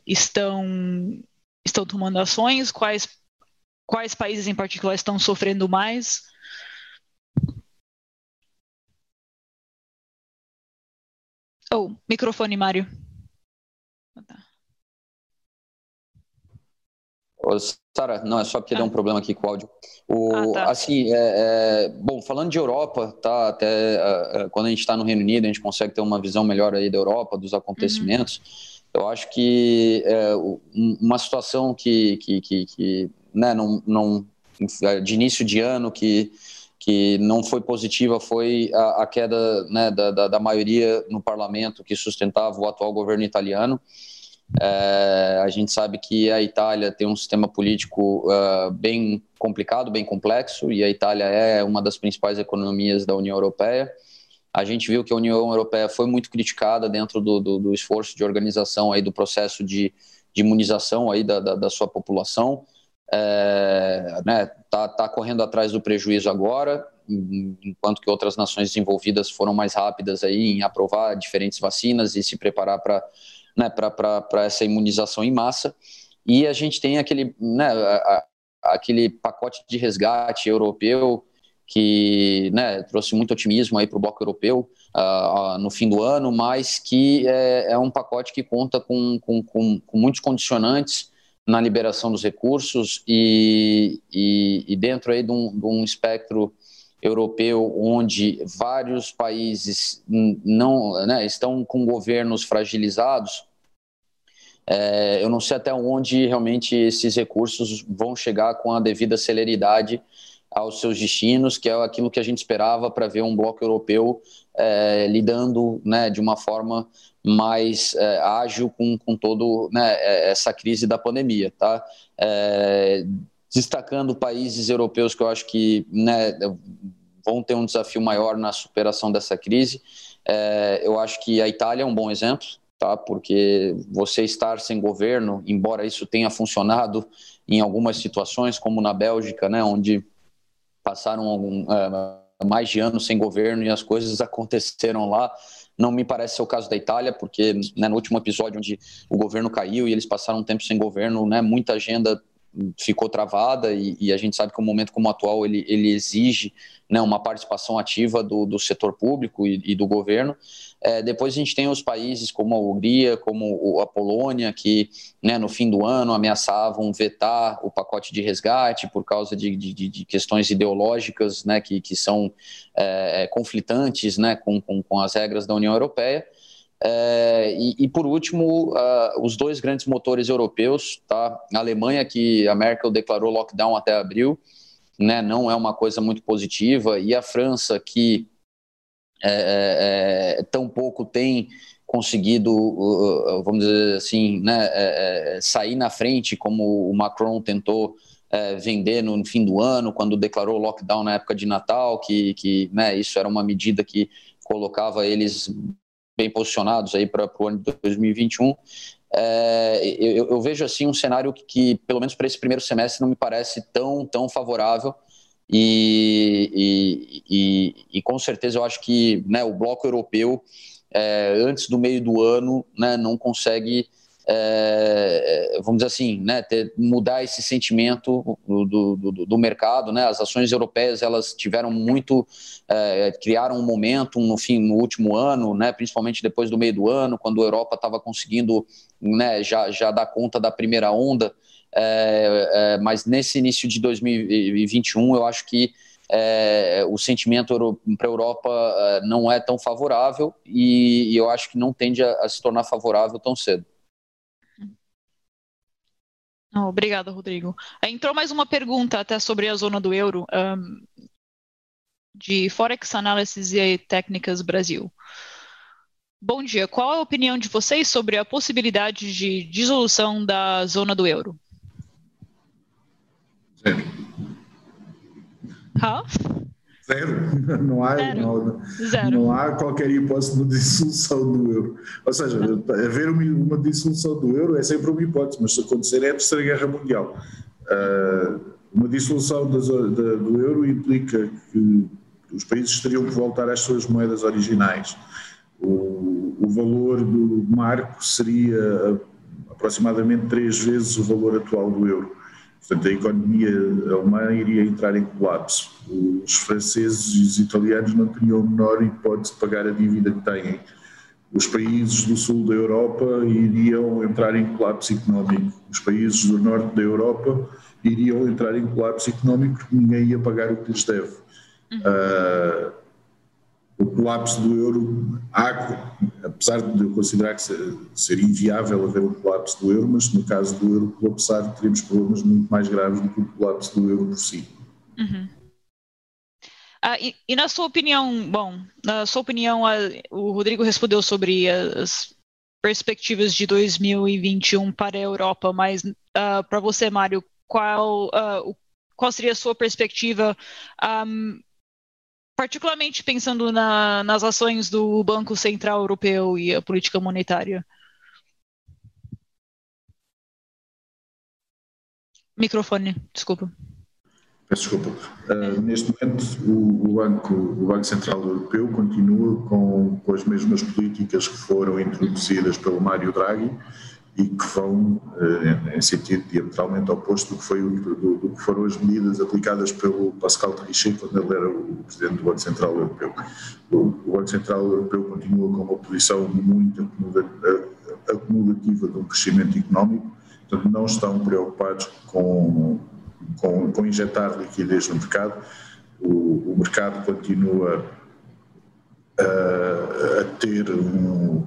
estão, estão tomando ações? Quais, quais países em particular estão sofrendo mais? Oh, microfone, Mário. Sara, não, é só porque ah. deu um problema aqui com o áudio. O, ah, tá. Assim, é, é, bom, falando de Europa, tá, até é, é quando a gente está no Reino Unido, a gente consegue ter uma visão melhor aí da Europa, dos acontecimentos. Uhum. Eu acho que é, uma situação que, que, que, que né, não, não, de início de ano, que que não foi positiva foi a, a queda né, da, da, da, maioria no parlamento que sustentava o atual governo italiano. É, a gente sabe que a Itália tem um sistema político uh, bem complicado, bem complexo, e a Itália é uma das principais economias da União Europeia. A gente viu que a União Europeia foi muito criticada dentro do, do, do esforço de organização aí do processo de, de imunização aí da, da, da sua população é, né, tá, tá correndo atrás do prejuízo agora, enquanto que outras nações desenvolvidas foram mais rápidas aí em aprovar diferentes vacinas e se preparar para né, essa imunização em massa. E a gente tem aquele, né, aquele pacote de resgate europeu que né, trouxe muito otimismo aí para o bloco europeu uh, uh, no fim do ano, mas que é, é um pacote que conta com, com, com, com muitos condicionantes na liberação dos recursos e, e, e dentro aí de um, de um, espectro europeu onde vários países não né, estão com governos fragilizados, é, eu não sei até onde realmente esses recursos vão chegar com a devida celeridade aos seus destinos, que é aquilo que a gente esperava para ver um bloco europeu é, lidando né, de uma forma mais é, ágil com, com todo né, é, essa crise da pandemia, tá? É, destacando países europeus que eu acho que né, vão ter um desafio maior na superação dessa crise. É, eu acho que a Itália é um bom exemplo, tá? Porque você estar sem governo, embora isso tenha funcionado em algumas situações, como na Bélgica, né, onde passaram algum, é, mais de anos sem governo e as coisas aconteceram lá. Não me parece ser o caso da Itália, porque né, no último episódio onde o governo caiu e eles passaram um tempo sem governo, né, muita agenda ficou travada e, e, a gente sabe que um momento como o atual ele, ele exige né, uma participação ativa do, do setor público e, e do governo. É, depois a gente tem os países como a Hungria, como a Polônia, que né, no fim do ano ameaçavam vetar o pacote de resgate por causa de, de, de questões ideológicas né, que, que são é, conflitantes né, com, com, com as regras da União Europeia. É, e, e, por último, uh, os dois grandes motores europeus, tá? A Alemanha, que a Merkel declarou lockdown até abril, né? Não é uma coisa muito positiva, e a França, que é, é, é tão pouco tem conseguido, vamos dizer assim, né? É, é, sair na frente, como o Macron tentou vender no fim do ano, quando declarou lockdown na época de Natal, que, que né, isso era uma medida que colocava eles bem posicionados aí para o ano de 2021. É, eu, eu, vejo assim um cenário que, que pelo menos para esse primeiro semestre, não me parece tão, tão favorável. E, e, e, e com certeza eu acho que né, o bloco europeu, é, antes do meio do ano, né, não consegue é, vamos dizer assim, né, ter, mudar esse sentimento do, do, do, mercado, né, as ações europeias elas tiveram muito, é, criaram um momento no fim, no último ano, né, principalmente depois do meio do ano, quando a Europa estava conseguindo, né, já, já dar conta da primeira onda, é, mas nesse início de 2021 eu acho que é, o sentimento para a Europa não é tão favorável e, e, eu acho que não tende a, a se tornar favorável tão cedo. Oh, obrigada, Rodrigo. Entrou mais uma pergunta até sobre a zona do euro, um, de Forex Analysis e Técnicas Brasil. Bom dia. Qual a opinião de vocês sobre a possibilidade de dissolução da zona do euro? Zero. Huh? Zero. Não há, Zero. Não, Zero. não há qualquer hipótese de dissolução do euro. Ou seja, haver uma, uma dissolução do euro é sempre uma hipótese, mas se acontecer é a Terceira Guerra Mundial. Uh, uma dissolução da, do euro implica que os países teriam que voltar às suas moedas originais o, o valor do marco seria aproximadamente três vezes o valor atual do euro. Portanto, a economia alemã iria entrar em colapso. Os franceses e os italianos não teriam a menor hipótese de pagar a dívida que têm. Os países do sul da Europa iriam entrar em colapso económico. Os países do norte da Europa iriam entrar em colapso económico porque ninguém ia pagar o que lhes deve. Uhum. Uh, o colapso do euro, há, apesar de eu considerar que ser, inviável haver um colapso do euro, mas no caso do euro colapsar, teremos problemas muito mais graves do que o colapso do euro por si. Uhum. Ah, e, e, na sua opinião, bom, na sua opinião, a, o Rodrigo respondeu sobre as perspectivas de 2021 para a Europa, mas uh, para você, Mário, qual, uh, qual seria a sua perspectiva um, particularmente pensando na, nas ações do Banco Central Europeu e a política monetária? Microfone, desculpa. Peço desculpa. Uh, neste momento, o, o, Banco, o Banco Central Europeu continua com, com as mesmas políticas que foram introduzidas pelo Mário Draghi e que vão eh, em sentido diametralmente oposto do que, foi, do, do que foram as medidas aplicadas pelo Pascal Trichet quando ele era o Presidente do Banco Central Europeu. O, o Banco Central Europeu continua com uma posição muito acumulativa de um crescimento económico, portanto não estão preocupados com, com, com injetar liquidez no mercado, o, o mercado continua a, a ter um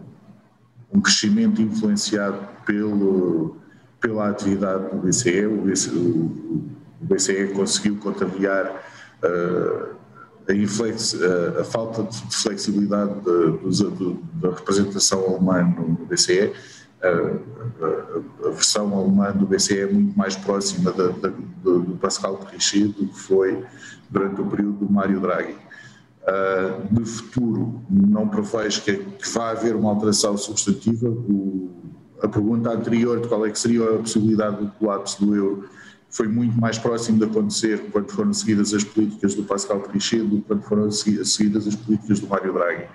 um crescimento influenciado pelo, pela atividade do BCE. O BCE, o BCE conseguiu contrariar uh, a, inflex, uh, a, falta de flexibilidade da representação alemã no BCE. Uh, a, versão alemã do BCE é muito mais próxima da, da, do, do Pascal Trichet do que foi durante o período do Mário Draghi uh, de futuro não prevejo que, que vá haver uma alteração substantiva. O, a pergunta anterior de qual é que seria a possibilidade do colapso do euro foi muito mais próximo de acontecer quando foram seguidas as políticas do Pascal Trichet do que quando foram seguidas as políticas do Mário Draghi.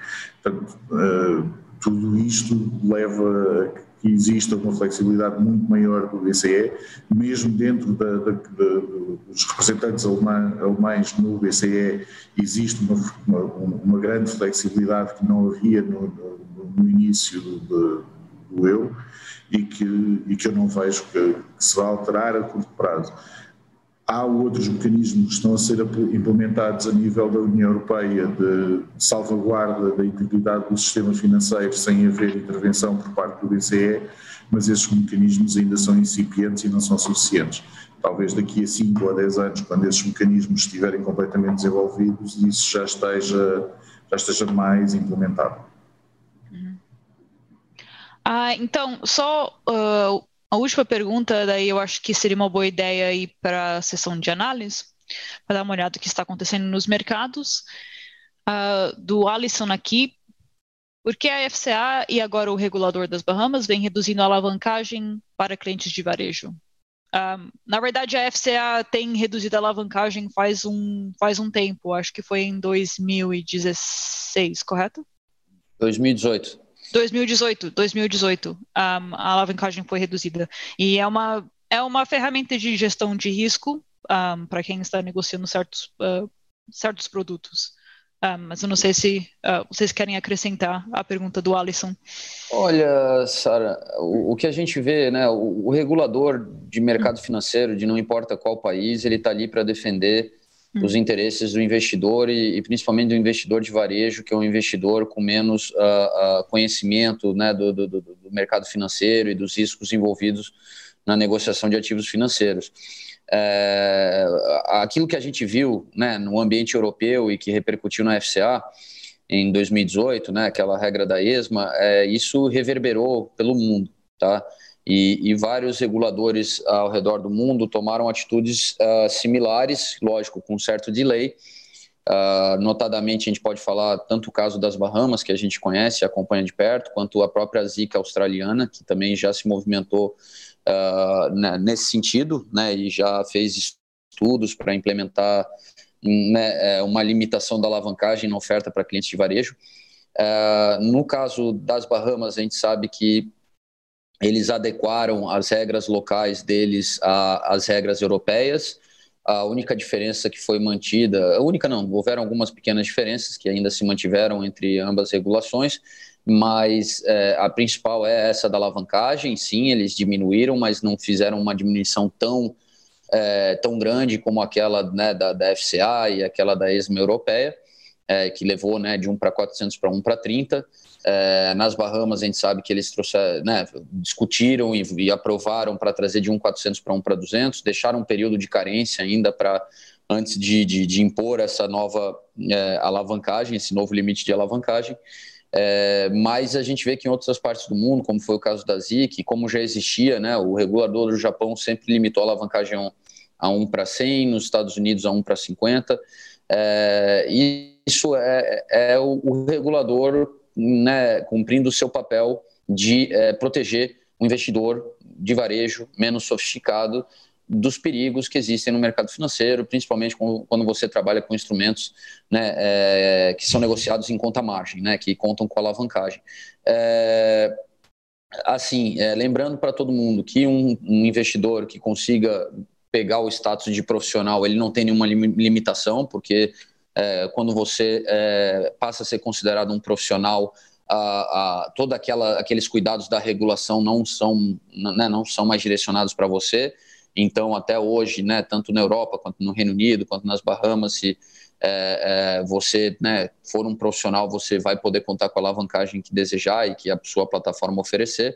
Portanto, uh, tudo isto leva a que exista uma flexibilidade muito maior do BCE, mesmo dentro da, da, da, dos representantes alemã, alemães no BCE existe uma, uma, uma, grande flexibilidade que não havia no, no, no início do, do, euro e que, e que eu não vejo que, que se vá alterar a curto prazo. Há outros mecanismos que estão a ser implementados a nível da União Europeia de salvaguarda da integridade do sistema financeiro sem haver intervenção por parte do BCE, mas esses mecanismos ainda são incipientes e não são suficientes. Talvez daqui a 5 ou 10 anos, quando esses mecanismos estiverem completamente desenvolvidos, isso já esteja, já esteja mais implementado. Uhum. Ah, então, só uh, a última pergunta, daí eu acho que seria uma boa ideia ir para a sessão de análise, para dar uma olhada no que está acontecendo nos mercados. Uh, do Alisson aqui, por que a FCA e agora o regulador das Bahamas vem reduzindo a alavancagem para clientes de varejo? Uh, na verdade, a FCA tem reduzido a alavancagem faz um, faz um tempo, acho que foi em 2016, correto? 2018. 2018, 2018, um, a alavancagem foi reduzida. E é uma, é uma ferramenta de gestão de risco um, para quem está negociando certos, uh, certos produtos. Um, mas eu não sei se uh, vocês querem acrescentar a pergunta do Alisson. Olha, Sara, o, o, que a gente vê, né, o, o regulador de mercado hum. financeiro, de não importa qual país, ele está ali para defender. Os interesses do investidor e, e, principalmente do investidor de varejo, que é um investidor com menos uh, uh, conhecimento né, do, do, do, mercado financeiro e dos riscos envolvidos na negociação de ativos financeiros. É, aquilo que a gente viu né, no ambiente europeu e que repercutiu na FCA em 2018, né, aquela regra da ESMA, é, isso reverberou pelo mundo, tá? E, e, vários reguladores ao redor do mundo tomaram atitudes uh, similares, lógico, com certo delay. Uh, notadamente, a gente pode falar tanto o caso das Bahamas, que a gente conhece, acompanha de perto, quanto a própria Zika australiana, que também já se movimentou uh, nesse sentido, né, e já fez estudos para implementar né, é, uma limitação da alavancagem na oferta para clientes de varejo. No caso das Bahamas, a gente sabe que eles adequaram as regras locais deles às regras europeias. A única diferença que foi mantida, a única não, houveram algumas pequenas diferenças que ainda se mantiveram entre ambas regulações, mas é, a principal é essa da alavancagem. Sim, eles diminuíram, mas não fizeram uma diminuição tão, é, tão grande como aquela né, da, da FCA e aquela da ESMA europeia, é, que levou né, de 1 para 400 para 1 para 30. É, nas Bahamas, a gente sabe que eles trouxeram, né, discutiram e, e aprovaram para trazer de 1,400 para 1 para 200, deixaram um período de carência ainda para antes de, de, de, impor essa nova é, alavancagem, esse novo limite de alavancagem. É, mas a gente vê que em outras partes do mundo, como foi o caso da ZIC, como já existia, né, o regulador do Japão sempre limitou a alavancagem a 1 para 100, nos Estados Unidos a 1 para 50. É, e isso é, é o, o regulador né, cumprindo o seu papel de é, proteger o investidor de varejo menos sofisticado dos perigos que existem no mercado financeiro, principalmente quando você trabalha com instrumentos né, é, que são negociados em conta margem, né, que contam com alavancagem. É, assim, é, lembrando para todo mundo que um, um, investidor que consiga pegar o status de profissional, ele não tem nenhuma limitação, porque é, quando você é, passa a ser considerado um profissional, a, a, toda aquela aqueles cuidados da regulação não são né, não são mais direcionados para você. Então, até hoje, né, tanto na Europa quanto no Reino Unido, quanto nas Bahamas, se é, é, você né, for um profissional, você vai poder contar com a alavancagem que desejar e que a sua plataforma oferecer.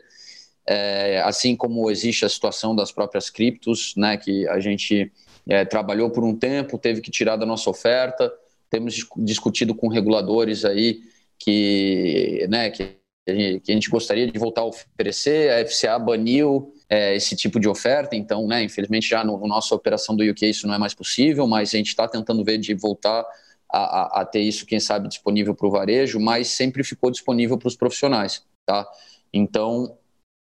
É, assim como existe a situação das próprias criptos, né, que a gente é, trabalhou por um tempo, teve que tirar da nossa oferta, temos discutido com reguladores aí que, né, que, que a gente gostaria de voltar a oferecer. A FCA baniu é, esse tipo de oferta, então, né, infelizmente, já no, no nossa operação do UK isso não é mais possível, mas a gente está tentando ver de voltar a, a, a, ter isso, quem sabe, disponível para o varejo, mas sempre ficou disponível para os profissionais, tá? Então,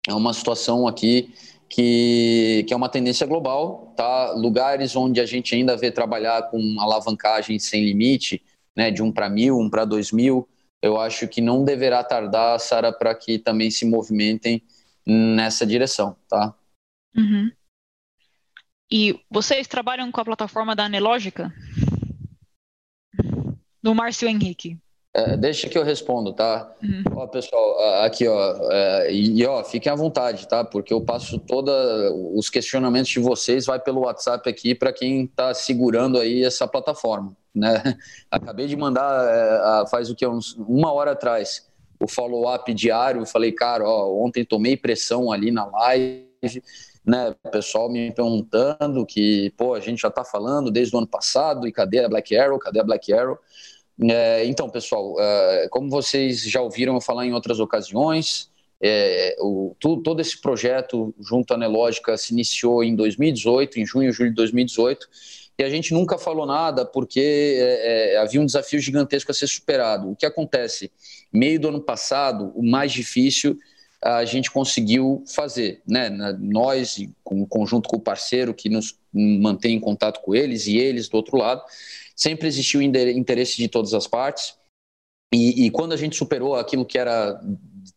é uma situação aqui que, que é uma tendência global, tá? Lugares onde a gente ainda vê trabalhar com alavancagem sem limite, né, de um para mil, um para dois mil, eu acho que não deverá tardar, Sara, para que também se movimentem nessa direção, tá? Uhum. E vocês trabalham com a plataforma da Anelógica? Do Márcio Henrique. É, deixa que eu respondo, tá? Uhum. Ó, pessoal, aqui, ó, é, e, ó, fiquem à vontade, tá? Porque eu passo todos os questionamentos de vocês, vai pelo WhatsApp aqui para quem está segurando aí essa plataforma, né? Acabei de mandar, é, faz o que, uns, uma hora atrás, o follow-up diário, falei, cara, ó, ontem tomei pressão ali na live, né? O pessoal me perguntando que, pô, a gente já está falando desde o ano passado, e cadê a Black Arrow, cadê a Black Arrow? É, então, pessoal, é, como vocês já ouviram eu falar em outras ocasiões, é, o, tu, todo esse projeto junto à Nelógica se iniciou em 2018, em junho e julho de 2018, e a gente nunca falou nada porque é, é, havia um desafio gigantesco a ser superado. O que acontece? Meio do ano passado, o mais difícil a gente conseguiu fazer, né? Nós, em conjunto com o parceiro que nos mantém em contato com eles e eles do outro lado, sempre existiu interesse de todas as partes. E, e, quando a gente superou aquilo que era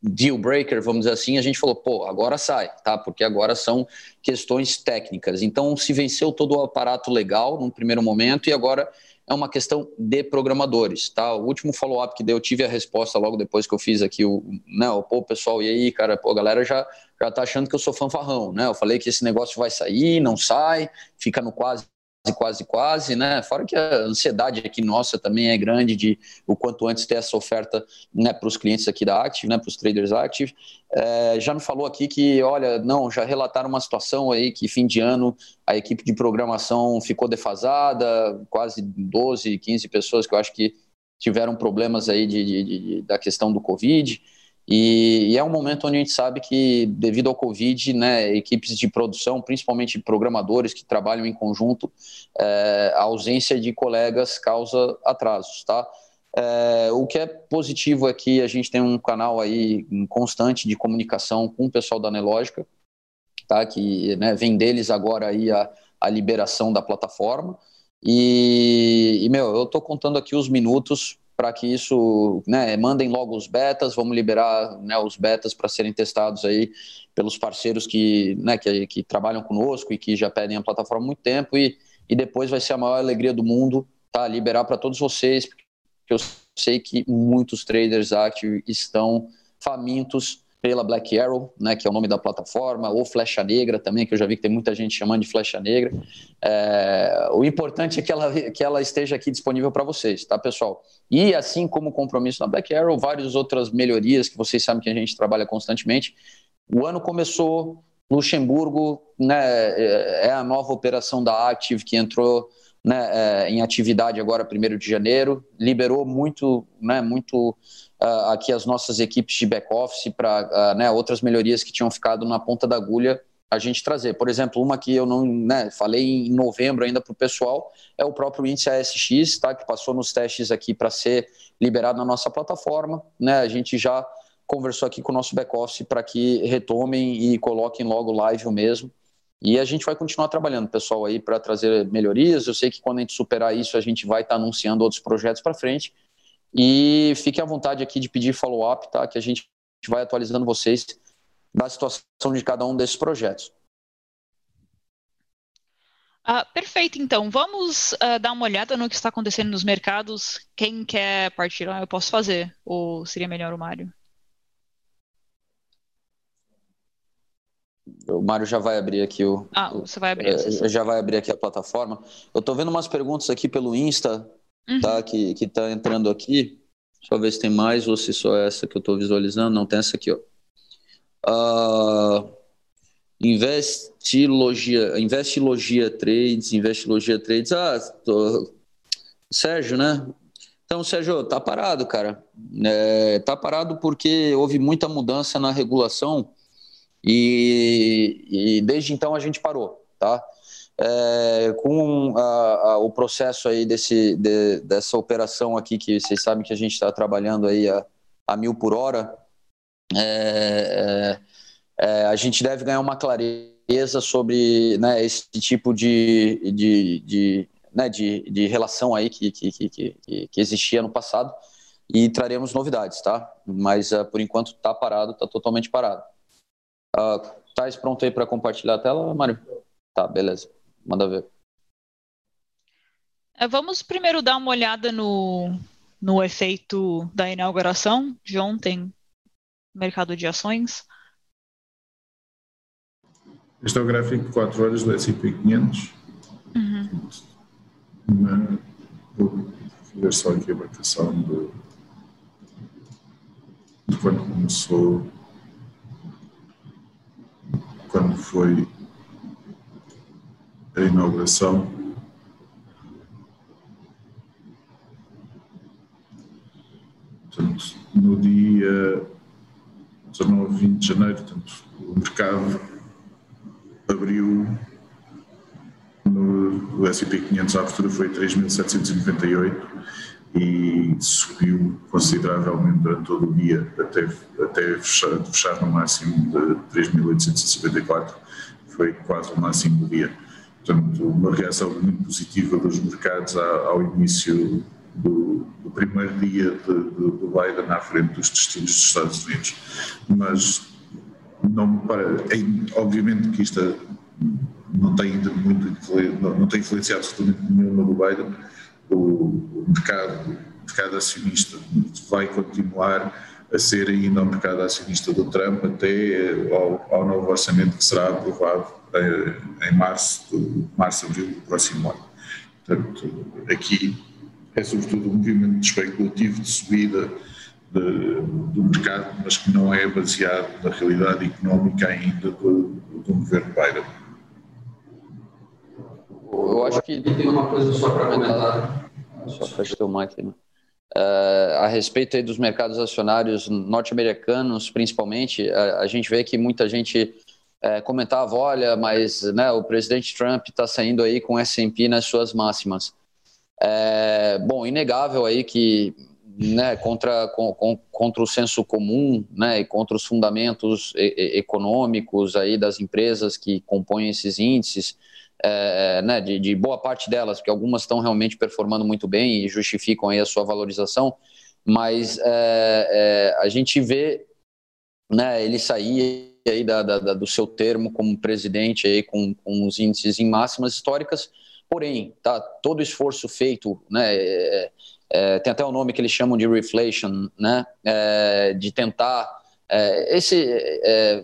deal breaker, vamos dizer assim, a gente falou, pô, agora sai, tá? Porque agora são questões técnicas. Então se venceu todo o aparato legal num primeiro momento e agora é uma questão de programadores, tá? O último follow-up que deu, eu tive a resposta logo depois que eu fiz aqui o, né, o pô, pessoal, e aí, cara, pô, a galera já já tá achando que eu sou fanfarrão, né? Eu falei que esse negócio vai sair, não sai, fica no quase quase, quase, né? Fora que a ansiedade aqui nossa também é grande de o quanto antes ter essa oferta né, para os clientes aqui da Active, né, para os traders Active. É, já me falou aqui que, olha, não, já relataram uma situação aí que fim de ano a equipe de programação ficou defasada, quase 12, 15 pessoas que eu acho que tiveram problemas aí de, de, de da questão do Covid. E, e, é um momento onde a gente sabe que, devido ao Covid, né, equipes de produção, principalmente programadores que trabalham em conjunto, é, a ausência de colegas causa atrasos, tá? É, o que é positivo é que a gente tem um canal aí constante de comunicação com o pessoal da Nelógica, tá? Que né, vem deles agora aí a, a liberação da plataforma. E, e meu, eu estou contando aqui os minutos para que isso, né, mandem logo os betas, vamos liberar né, os betas para serem testados aí pelos parceiros que, né, que, que, trabalham conosco e que já pedem a plataforma há muito tempo e, e depois vai ser a maior alegria do mundo, tá, liberar para todos vocês, porque eu sei que muitos traders active estão famintos pela Black Arrow, né, que é o nome da plataforma, ou Flecha Negra também, que eu já vi que tem muita gente chamando de Flecha Negra. É, o importante é que ela, que ela esteja aqui disponível para vocês, tá, pessoal? E assim como o compromisso na Black Arrow, várias outras melhorias que vocês sabem que a gente trabalha constantemente. O ano começou, Luxemburgo né, é, é a nova operação da Active que entrou né, é, em atividade agora, 1 de janeiro, liberou muito, né, muito uh, aqui as nossas equipes de back-office para uh, né, outras melhorias que tinham ficado na ponta da agulha a gente trazer. Por exemplo, uma que eu não né, falei em novembro ainda para o pessoal é o próprio índice ASX, tá, que passou nos testes aqui para ser liberado na nossa plataforma. Né, a gente já conversou aqui com o nosso back-office para que retomem e coloquem logo live o mesmo. E a gente vai continuar trabalhando, pessoal, aí para trazer melhorias. Eu sei que quando a gente superar isso, a gente vai estar tá anunciando outros projetos para frente. E fiquem à vontade aqui de pedir follow-up, tá? Que a gente vai atualizando vocês da situação de cada um desses projetos. Ah, perfeito, então. Vamos uh, dar uma olhada no que está acontecendo nos mercados. Quem quer partir lá, eu posso fazer. Ou seria melhor o Mário? O Mário já vai abrir aqui o. Ah, você vai abrir. É, já vai abrir aqui a plataforma. Eu estou vendo umas perguntas aqui pelo Insta uhum. tá? Que, que tá entrando aqui. Deixa eu ver se tem mais ou se só essa que eu estou visualizando. Não, tem essa aqui, ó. Uh, Investilogia, Investilogia Trades, Investilogia Trades. Ah, tô... Sérgio, né? Então, Sérgio, tá parado, cara. É, tá parado porque houve muita mudança na regulação e, e desde então a gente parou, tá? É, com a, a, o processo aí desse, de, dessa operação aqui, que vocês sabem que a gente está trabalhando aí a, a, mil por hora, é, é, é, a gente deve ganhar uma clareza sobre né, esse tipo de, de, de, né, de, de relação aí que, que, que, que, existia no passado e traremos novidades, tá? Mas uh, por enquanto está parado, está totalmente parado. Uh, tá pronto aí para compartilhar a tela, Mário? Tá, beleza. Manda ver. É, vamos primeiro dar uma olhada no, no efeito da inauguração de ontem, mercado de ações. A inauguração. Portanto, no dia 19, 20 de janeiro, portanto, o mercado abriu no S&P 500 a abertura foi 3.798 e subiu consideravelmente durante todo o dia até, até fechar, fechar no máximo de 3.854, foi quase o máximo do dia. Portanto, uma reação muito positiva dos mercados ao início do, do primeiro dia de, de, do Biden à frente dos destinos dos Estados Unidos. Mas não para, é, obviamente que isto não tem muito não, não tem influenciado absolutamente nenhuma do Biden. O, o mercado, o mercado acionista vai continuar a ser ainda um mercado acionista do Trump até ao, ao novo orçamento que será aprovado em março, março abril do próximo ano. Portanto, aqui é sobretudo um movimento especulativo de subida de, do mercado, mas que não é baseado na realidade económica ainda do, do governo Biden. Eu acho que tem uma coisa só para comentar. Só fecha o mic aí, Uh, a respeito dos mercados acionários norte-americanos, principalmente, a, a, gente vê que muita gente uh, comentava, olha, mas né, o presidente Trump está saindo aí com S&P nas suas máximas. É, bom, inegável aí que né, contra, com, contra o senso comum né, e contra os fundamentos e, e, econômicos aí das empresas que compõem esses índices, é, né, de, de, boa parte delas, porque algumas estão realmente performando muito bem e justificam aí a sua valorização, mas é, é, a gente vê né, ele sair aí da, da, do seu termo como presidente aí com, com os índices em máximas históricas, porém, tá, todo esforço feito, né, é, é, tem até o um nome que eles chamam de reflation, né, é, de tentar esse,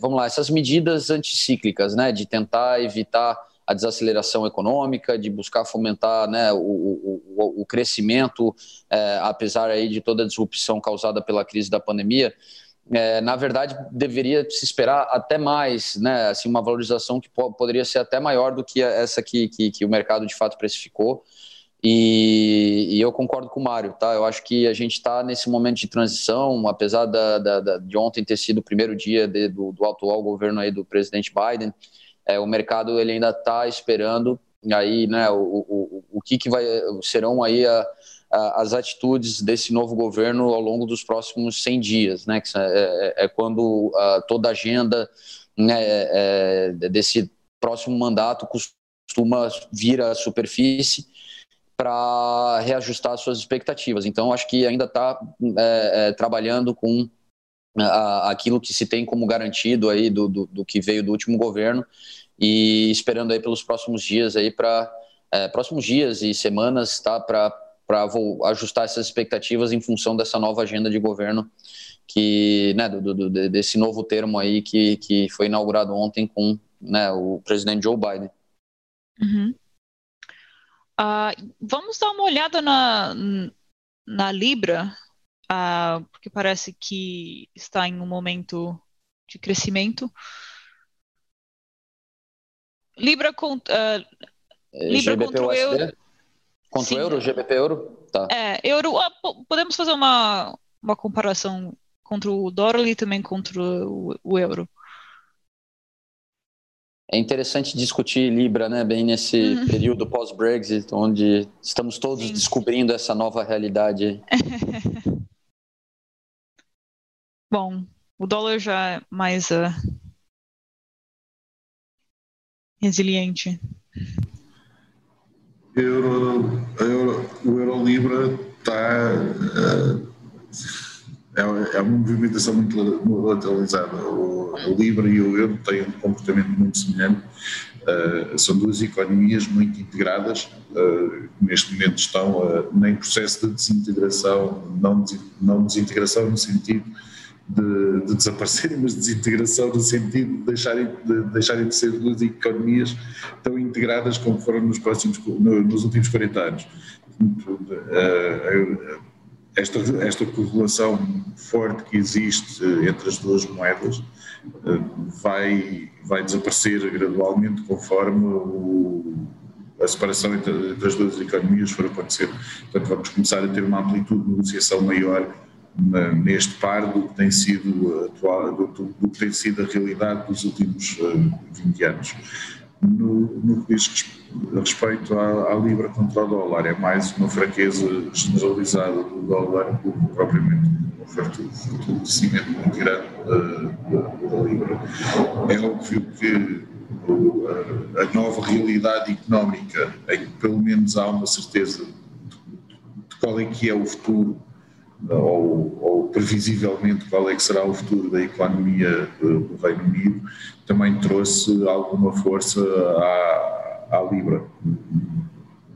vamos lá, essas medidas anticíclicas, né, de tentar evitar a desaceleração econômica, de buscar fomentar né, o, o, o crescimento, é, apesar aí de toda a disrupção causada pela crise da pandemia. É, na verdade, deveria se esperar até mais, né, assim, uma valorização que poderia ser até maior do que essa que, que, que o mercado de fato precificou. E, e, eu concordo com o Mário, tá? Eu acho que a gente está nesse momento de transição, apesar da, da, da, de ontem ter sido o primeiro dia de, do, do atual governo aí do presidente Biden, é, o mercado ele ainda está esperando aí, né, o, o, o que, que vai, serão aí a, as atitudes desse novo governo ao longo dos próximos 100 dias, né, que é, é, é quando toda a agenda né, é, desse próximo mandato costuma vir à superfície para reajustar suas expectativas. Então, acho que ainda está é, trabalhando com aquilo que se tem como garantido aí do, do, do, que veio do último governo e esperando aí pelos próximos dias aí para é, próximos dias e semanas tá para para ajustar essas expectativas em função dessa nova agenda de governo que né do, do, desse novo termo aí que, que foi inaugurado ontem com né, o presidente Joe Biden. Uhum. Uh, vamos dar uma olhada na, na Libra uh, porque parece que está em um momento de crescimento. Libra, com, uh, Libra contra o euro. Contra o euro, GBP euro? Tá. É, euro. Ah, podemos fazer uma, uma comparação contra o dólar e também contra o, o euro. É interessante discutir Libra, né, bem nesse uhum. período pós-Brexit, onde estamos todos Sim. descobrindo essa nova realidade. Bom, o dólar já é mais uh, resiliente. Euro, euro, o euro libra está uh, é, é, uma movimentação muito lateralizada. O, o libra e o euro têm um comportamento muito semelhante. Uh, são duas economias muito integradas, uh, neste momento estão uh, em processo de desintegração, não, não desintegração no sentido de, de, desaparecerem, mas desintegração no sentido de deixarem de, deixarem de ser duas economias tão integradas como foram nos, próximos, nos últimos 40 anos. Eh, esta, esta correlação forte que existe entre as duas moedas eh, vai, vai desaparecer gradualmente conforme o, a separação entre, entre, as duas economias for acontecer. Portanto, vamos começar a ter uma amplitude de negociação maior neste par do que tem sido, atual, do, do, que tem sido a realidade dos últimos 20 eh, anos. No, no que diz respeito à, à, Libra contra o dólar, é mais uma fraqueza generalizada do dólar do que propriamente um fortalecimento muito grande da, da, Libra. É óbvio que a nova realidade económica, em que pelo menos há uma certeza de qual é que é o futuro ou, ou, previsivelmente qual é que será o futuro da economia do Reino Unido, também trouxe alguma força à, à Libra.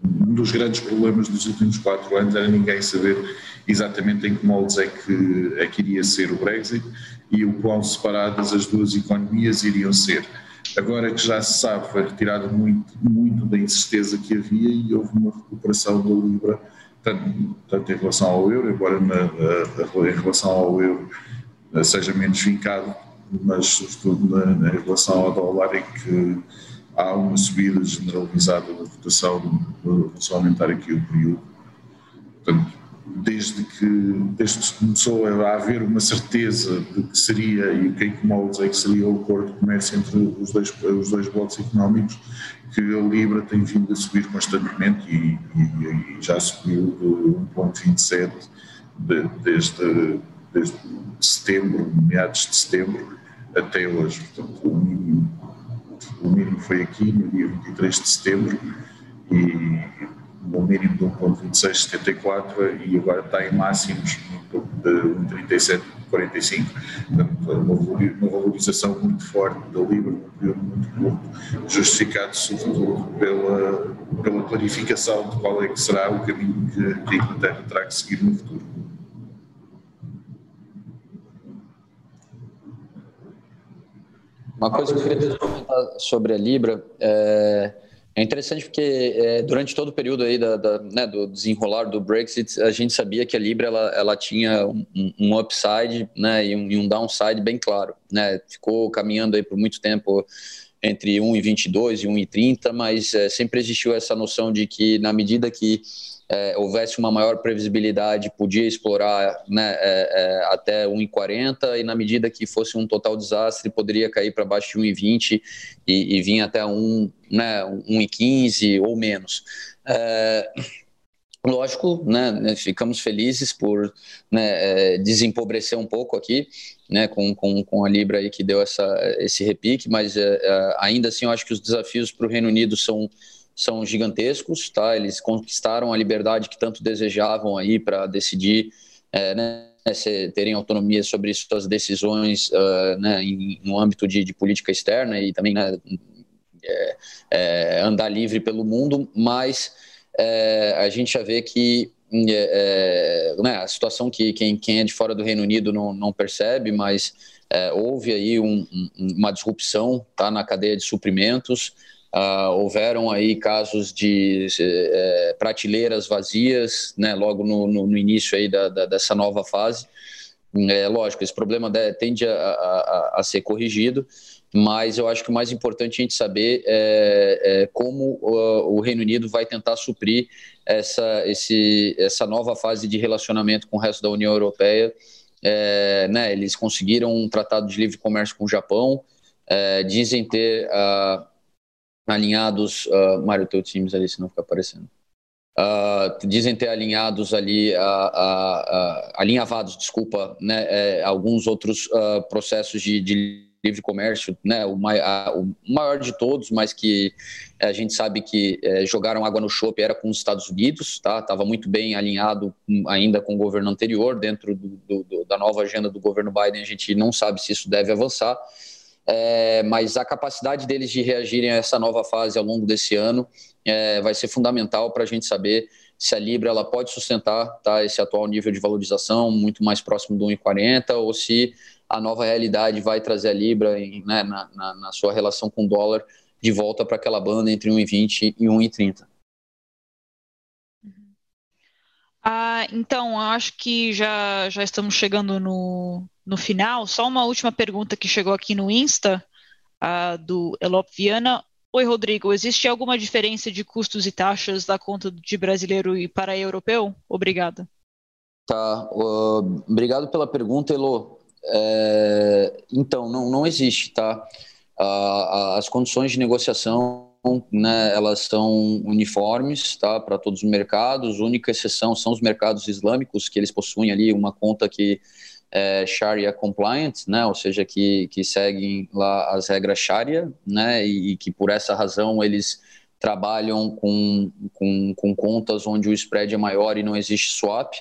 Um dos grandes problemas dos últimos quatro anos era ninguém saber exatamente em que moldes é que, é que iria ser o Brexit e o quão separadas as duas economias iriam ser. Agora que já se sabe, foi retirado muito, muito da incerteza que havia e houve uma recuperação da Libra, tanto, em relação ao euro, embora na, em relação ao euro seja menos vincado, mas sobretudo na, na, em relação ao dólar, em que há uma subida generalizada da votação do Fundo Monetário aqui o período. Portanto, desde que, desde que começou a haver uma certeza de que seria e quem moldes é que seria o acordo de comércio entre os dois, os dois blocos económicos, que a Libra tem vindo a subir constantemente e, e, e já subiu de 1,27 de, desde, desde setembro, meados de setembro, até hoje. Portanto, o mínimo, o mínimo foi aqui no dia 23 de setembro e no mínimo de 1.2674 e agora está em máximos de 1.3745. Portanto, uma valorização muito forte da Libra num período muito curto, justificado sobretudo pela, pela clarificação de qual é que será o caminho que, que a Inglaterra terá que seguir no futuro. Uma coisa que eu queria comentar sobre a Libra é é interessante porque é, durante todo o período aí da, da, né, do desenrolar do Brexit, a gente sabia que a Libra ela, ela tinha um, um upside né, e, um, e um downside bem claro. Né? Ficou caminhando aí por muito tempo entre 1,22 e 1,30, mas é, sempre existiu essa noção de que na medida que é, houvesse uma maior previsibilidade, podia explorar né, é, é, até 1,40 e na medida que fosse um total desastre, poderia cair para baixo de 1,20 e, e vir até 1, né, 1,15 ou menos. É, lógico, né, né, ficamos felizes por né, é, desempobrecer um pouco aqui, né, com, com, com a Libra aí que deu essa, esse repique, mas é, ainda assim eu acho que os desafios para o Reino Unido são são gigantescos, tá? Eles conquistaram a liberdade que tanto desejavam aí para decidir, é, né, terem autonomia sobre suas decisões, uh, né, em, no âmbito de, de, política externa e também né, é, é, andar livre pelo mundo, mas é, a gente já vê que é, é, né, a situação que quem, quem, é de fora do Reino Unido não, não percebe, mas houve aí um, um, uma disrupção tá, na cadeia de suprimentos, Uh, houveram aí casos de é, prateleiras vazias, né, logo no, no, no início aí da, da, dessa nova fase. É lógico, esse problema tende a, a, a, ser corrigido, mas eu acho que o mais importante a gente saber é, é como o, o, Reino Unido vai tentar suprir essa, esse, essa nova fase de relacionamento com o resto da União Europeia. É, né, eles conseguiram um tratado de livre comércio com o Japão, é, dizem ter a alinhados, uh, Mário, teu times ali, se não ficar aparecendo. Uh, dizem ter alinhados ali, uh, alinhavados, desculpa, né, é, alguns outros processos de, de, livre comércio, né, o, o, maior de todos, mas que a gente sabe que é, jogaram água no chope era com os Estados Unidos, tá? Muito bem alinhado ainda com o governo anterior, dentro do, do, da nova agenda do governo Biden, a gente não sabe se isso deve avançar é, mas a capacidade deles de reagirem a essa nova fase ao longo desse ano é, vai ser fundamental para a gente saber se a Libra ela pode sustentar tá, esse atual nível de valorização muito mais próximo do 1,40 ou se a nova realidade vai trazer a Libra em, né, na, na, na, sua relação com o dólar de volta para aquela banda entre 1,20 e 1,30. Ah, então, acho que já, já estamos chegando no, no final. Só uma última pergunta que chegou aqui no Insta, uh, do Elop Viana. Oi, Rodrigo, existe alguma diferença de custos e taxas da conta de brasileiro e para europeu? Obrigada. Tá, uh, obrigado pela pergunta, Elo. É, então, não, não existe, tá? Uh, as condições de negociação né, elas são uniformes tá, para todos os mercados. Única exceção são os mercados islâmicos, que eles possuem ali uma conta que é Sharia compliant, né, ou seja, que, que seguem lá as regras Sharia, né, e, e que por essa razão eles trabalham com, com, com contas onde o spread é maior e não existe swap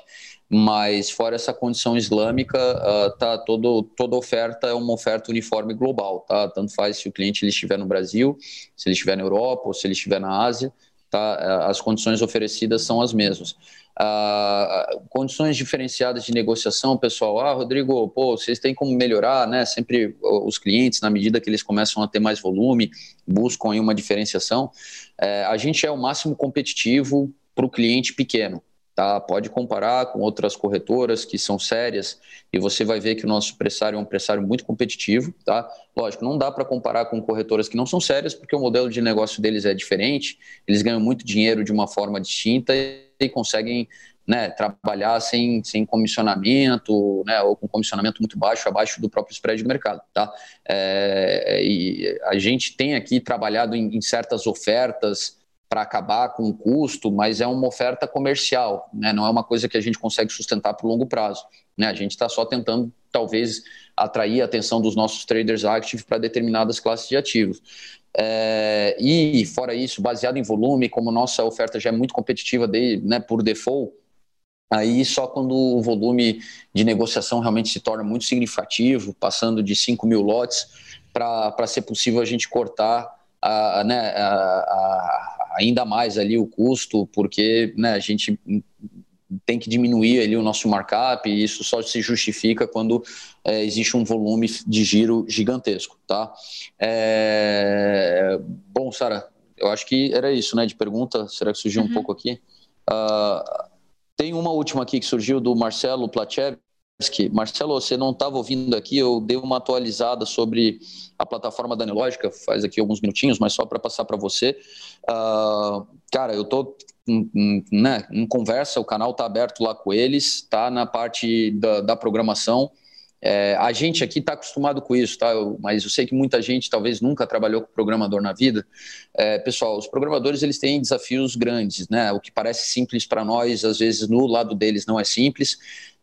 mas fora essa condição islâmica, uh, tá todo, toda oferta é uma oferta uniforme global, tá? Tanto faz se o cliente ele estiver no Brasil, se ele estiver na Europa ou se ele estiver na Ásia, tá? Uh, as condições oferecidas são as mesmas. Uh, condições diferenciadas de negociação, pessoal. Ah, Rodrigo, pô, vocês têm como melhorar, né? Sempre os clientes, na medida que eles começam a ter mais volume, buscam aí uma diferenciação. É, a gente é o máximo competitivo para o cliente pequeno. Tá? Pode comparar com outras corretoras que são sérias e você vai ver que o nosso pressário é um pressário muito competitivo. Tá? Lógico, não dá para comparar com corretoras que não são sérias, porque o modelo de negócio deles é diferente, eles ganham muito dinheiro de uma forma distinta e conseguem né, trabalhar sem, sem comissionamento, né, ou com comissionamento muito baixo, abaixo do próprio spread do mercado. Tá? É, e a gente tem aqui trabalhado em, em certas ofertas para acabar com o custo, mas é uma oferta comercial, né? não é uma coisa que a gente consegue sustentar por longo prazo. Né? A gente está só tentando, talvez, atrair a atenção dos nossos traders active para determinadas classes de ativos. É, e, fora isso, baseado em volume, como nossa oferta já é muito competitiva de, né, por default, aí só quando o volume de negociação realmente se torna muito significativo, passando de 5 mil lotes, para ser possível a gente cortar a, né, a, a, ainda mais ali o custo, porque né, a gente tem que diminuir ali o nosso markup e isso só se justifica quando é, existe um volume de giro gigantesco, tá? É... Bom, Sara, eu acho que era isso, né, de pergunta, será que surgiu uhum. um pouco aqui? Uh, tem uma última aqui que surgiu do Marcelo Plachev, Marcelo, você não estava ouvindo aqui, eu dei uma atualizada sobre a plataforma da Anelógica, faz aqui alguns minutinhos, mas só para passar para você. Uh, cara, eu estou né, em conversa, o canal está aberto lá com eles, está na parte da, da programação. É, a gente aqui está acostumado com isso, tá? Eu, mas eu sei que muita gente talvez nunca trabalhou com programador na vida. É, pessoal, os programadores eles têm desafios grandes, né? O que parece simples para nós, às vezes no lado deles não é simples.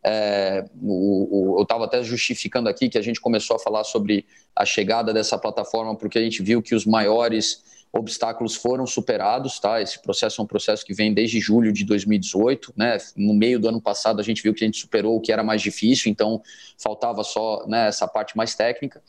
É, o, o, eu estava até justificando aqui que a gente começou a falar sobre a chegada dessa plataforma porque a gente viu que os maiores obstáculos foram superados, tá? Esse processo é um processo que vem desde julho de 2018, né? No meio do ano passado a gente viu que a gente superou o que era mais difícil, então faltava só né, essa parte mais técnica.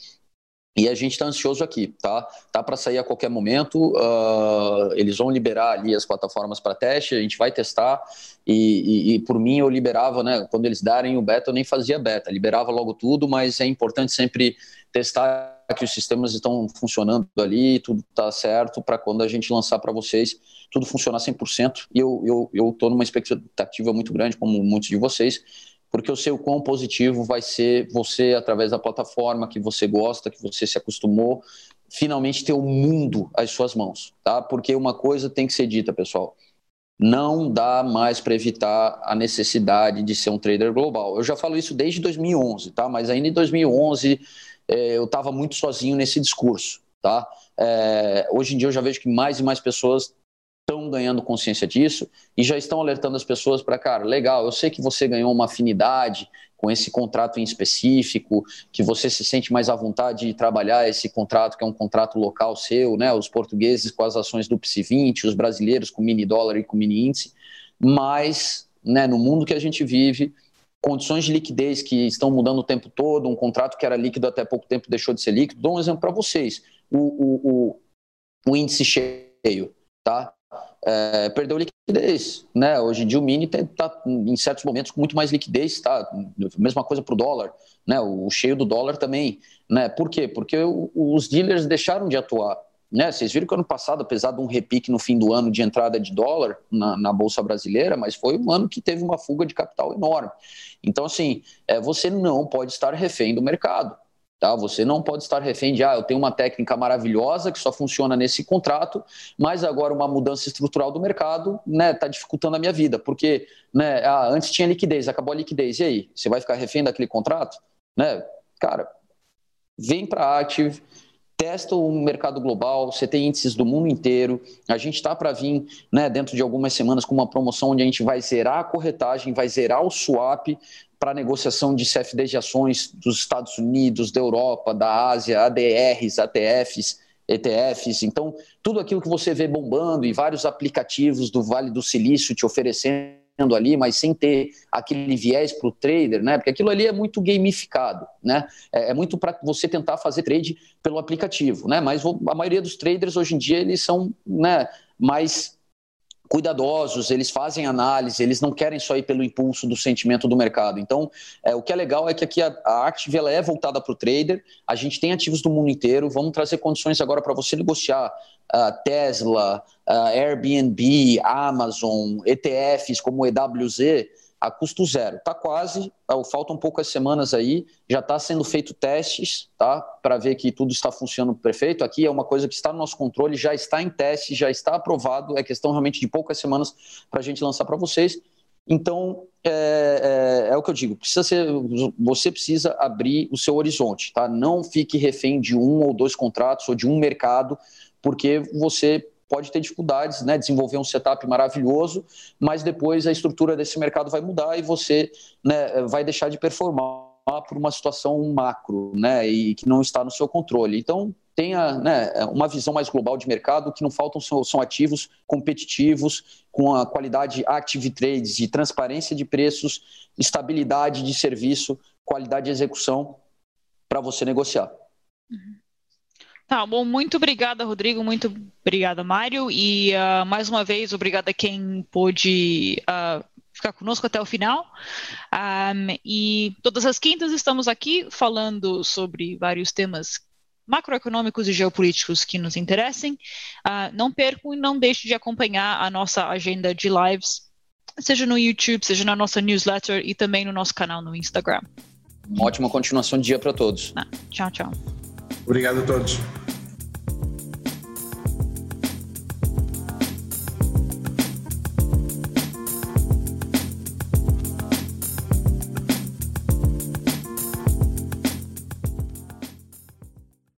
E a gente está ansioso aqui, tá? Tá para sair a qualquer momento. Uh, eles vão liberar ali as plataformas para teste, a gente vai testar. E, e, e, por mim eu liberava, né? Quando eles darem o beta, eu nem fazia beta, liberava logo tudo, mas é importante sempre testar que os sistemas estão funcionando ali, tudo está certo, para quando a gente lançar para vocês, tudo funcionar 100%. E eu estou eu, eu numa expectativa muito grande, como muitos de vocês, porque eu sei o quão positivo vai ser você, através da plataforma que você gosta, que você se acostumou, finalmente ter o mundo às suas mãos, tá? Porque uma coisa tem que ser dita, pessoal. Não dá mais para evitar a necessidade de ser um trader global. Eu já falo isso desde 2011, tá? Mas ainda em 2011 eh, eu estava muito sozinho nesse discurso, tá? É, hoje em dia eu já vejo que mais e mais pessoas estão ganhando consciência disso e já estão alertando as pessoas para, cara, legal, eu sei que você ganhou uma afinidade com esse contrato em específico, que você se sente mais à vontade de trabalhar esse contrato, que é um contrato local seu, né? Os portugueses com as ações do PSI 20, os brasileiros com mini dólar e com mini índice, mas, né, no mundo que a gente vive, condições de liquidez que estão mudando o tempo todo, um contrato que era líquido até pouco tempo deixou de ser líquido. Dou um exemplo para vocês: o, o, o, o índice cheio, tá? É, perdeu liquidez. Né? Hoje em dia o mini está em certos momentos com muito mais liquidez, tá? Mesma coisa para o dólar, né? O cheio do dólar também. Né? Por quê? Porque o, os dealers deixaram de atuar. Né? Vocês viram que ano passado, apesar de um repique no fim do ano de entrada de dólar na, na Bolsa Brasileira, mas foi um ano que teve uma fuga de capital enorme. Então, assim, é, você não pode estar refém do mercado. Tá? Você não pode estar refém de, ah, eu tenho uma técnica maravilhosa que só funciona nesse contrato, mas agora uma mudança estrutural do mercado está né, tá dificultando a minha vida, porque né, ah, antes tinha liquidez, acabou a liquidez, e aí? Você vai ficar refém daquele contrato? Né? Cara, vem para a Active, testa o mercado global, você tem índices do mundo inteiro. A gente está para vir, né, dentro de algumas semanas, com uma promoção onde a gente vai zerar a corretagem, vai zerar o swap, para negociação de CFDs de ações dos Estados Unidos, da Europa, da Ásia, ADRs, ATFs, ETFs. Então, tudo aquilo que você vê bombando e vários aplicativos do Vale do Silício te oferecendo ali, mas sem ter aquele viés para o trader, né? Porque aquilo ali é muito gamificado, né? É, é muito para você tentar fazer trade pelo aplicativo, né? Mas a maioria dos traders hoje em dia eles são, né, mais cuidadosos, eles fazem análise, eles não querem só ir pelo impulso do sentimento do mercado. Então, é, o que é legal é que aqui a, a Active ela é voltada para o trader, a gente tem ativos do mundo inteiro, vamos trazer condições agora para você negociar uh, Tesla, uh, Airbnb, Amazon, ETFs como o EWZ, a custo zero. Está quase, faltam poucas semanas aí, já está sendo feito testes, tá? Para ver que tudo está funcionando perfeito. Aqui é uma coisa que está no nosso controle, já está em teste, já está aprovado. É questão realmente de poucas semanas para a gente lançar para vocês. Então, é, é, é, o que eu digo, precisa ser, você precisa abrir o seu horizonte, tá? Não fique refém de um ou dois contratos ou de um mercado, porque você pode ter dificuldades, né, desenvolver um setup maravilhoso, mas depois a estrutura desse mercado vai mudar e você né, vai deixar de performar por uma situação macro, né, e que não está no seu controle. Então, tenha né, uma visão mais global de mercado, que não faltam são, são ativos competitivos, com a qualidade active trades de transparência de preços, estabilidade de serviço, qualidade de execução para você negociar. Uhum. Tá bom, muito obrigada, Rodrigo, muito obrigada, Mário, e uh, mais uma vez, obrigada a quem pôde uh, ficar conosco até o final. Um, e todas as quintas estamos aqui falando sobre vários temas macroeconômicos e geopolíticos que nos interessem. Uh, não percam e não deixem de acompanhar a nossa agenda de lives, seja no YouTube, seja na nossa newsletter e também no nosso canal no Instagram. Uma ótima continuação de dia para todos. tchau, tchau. Obrigado a todos.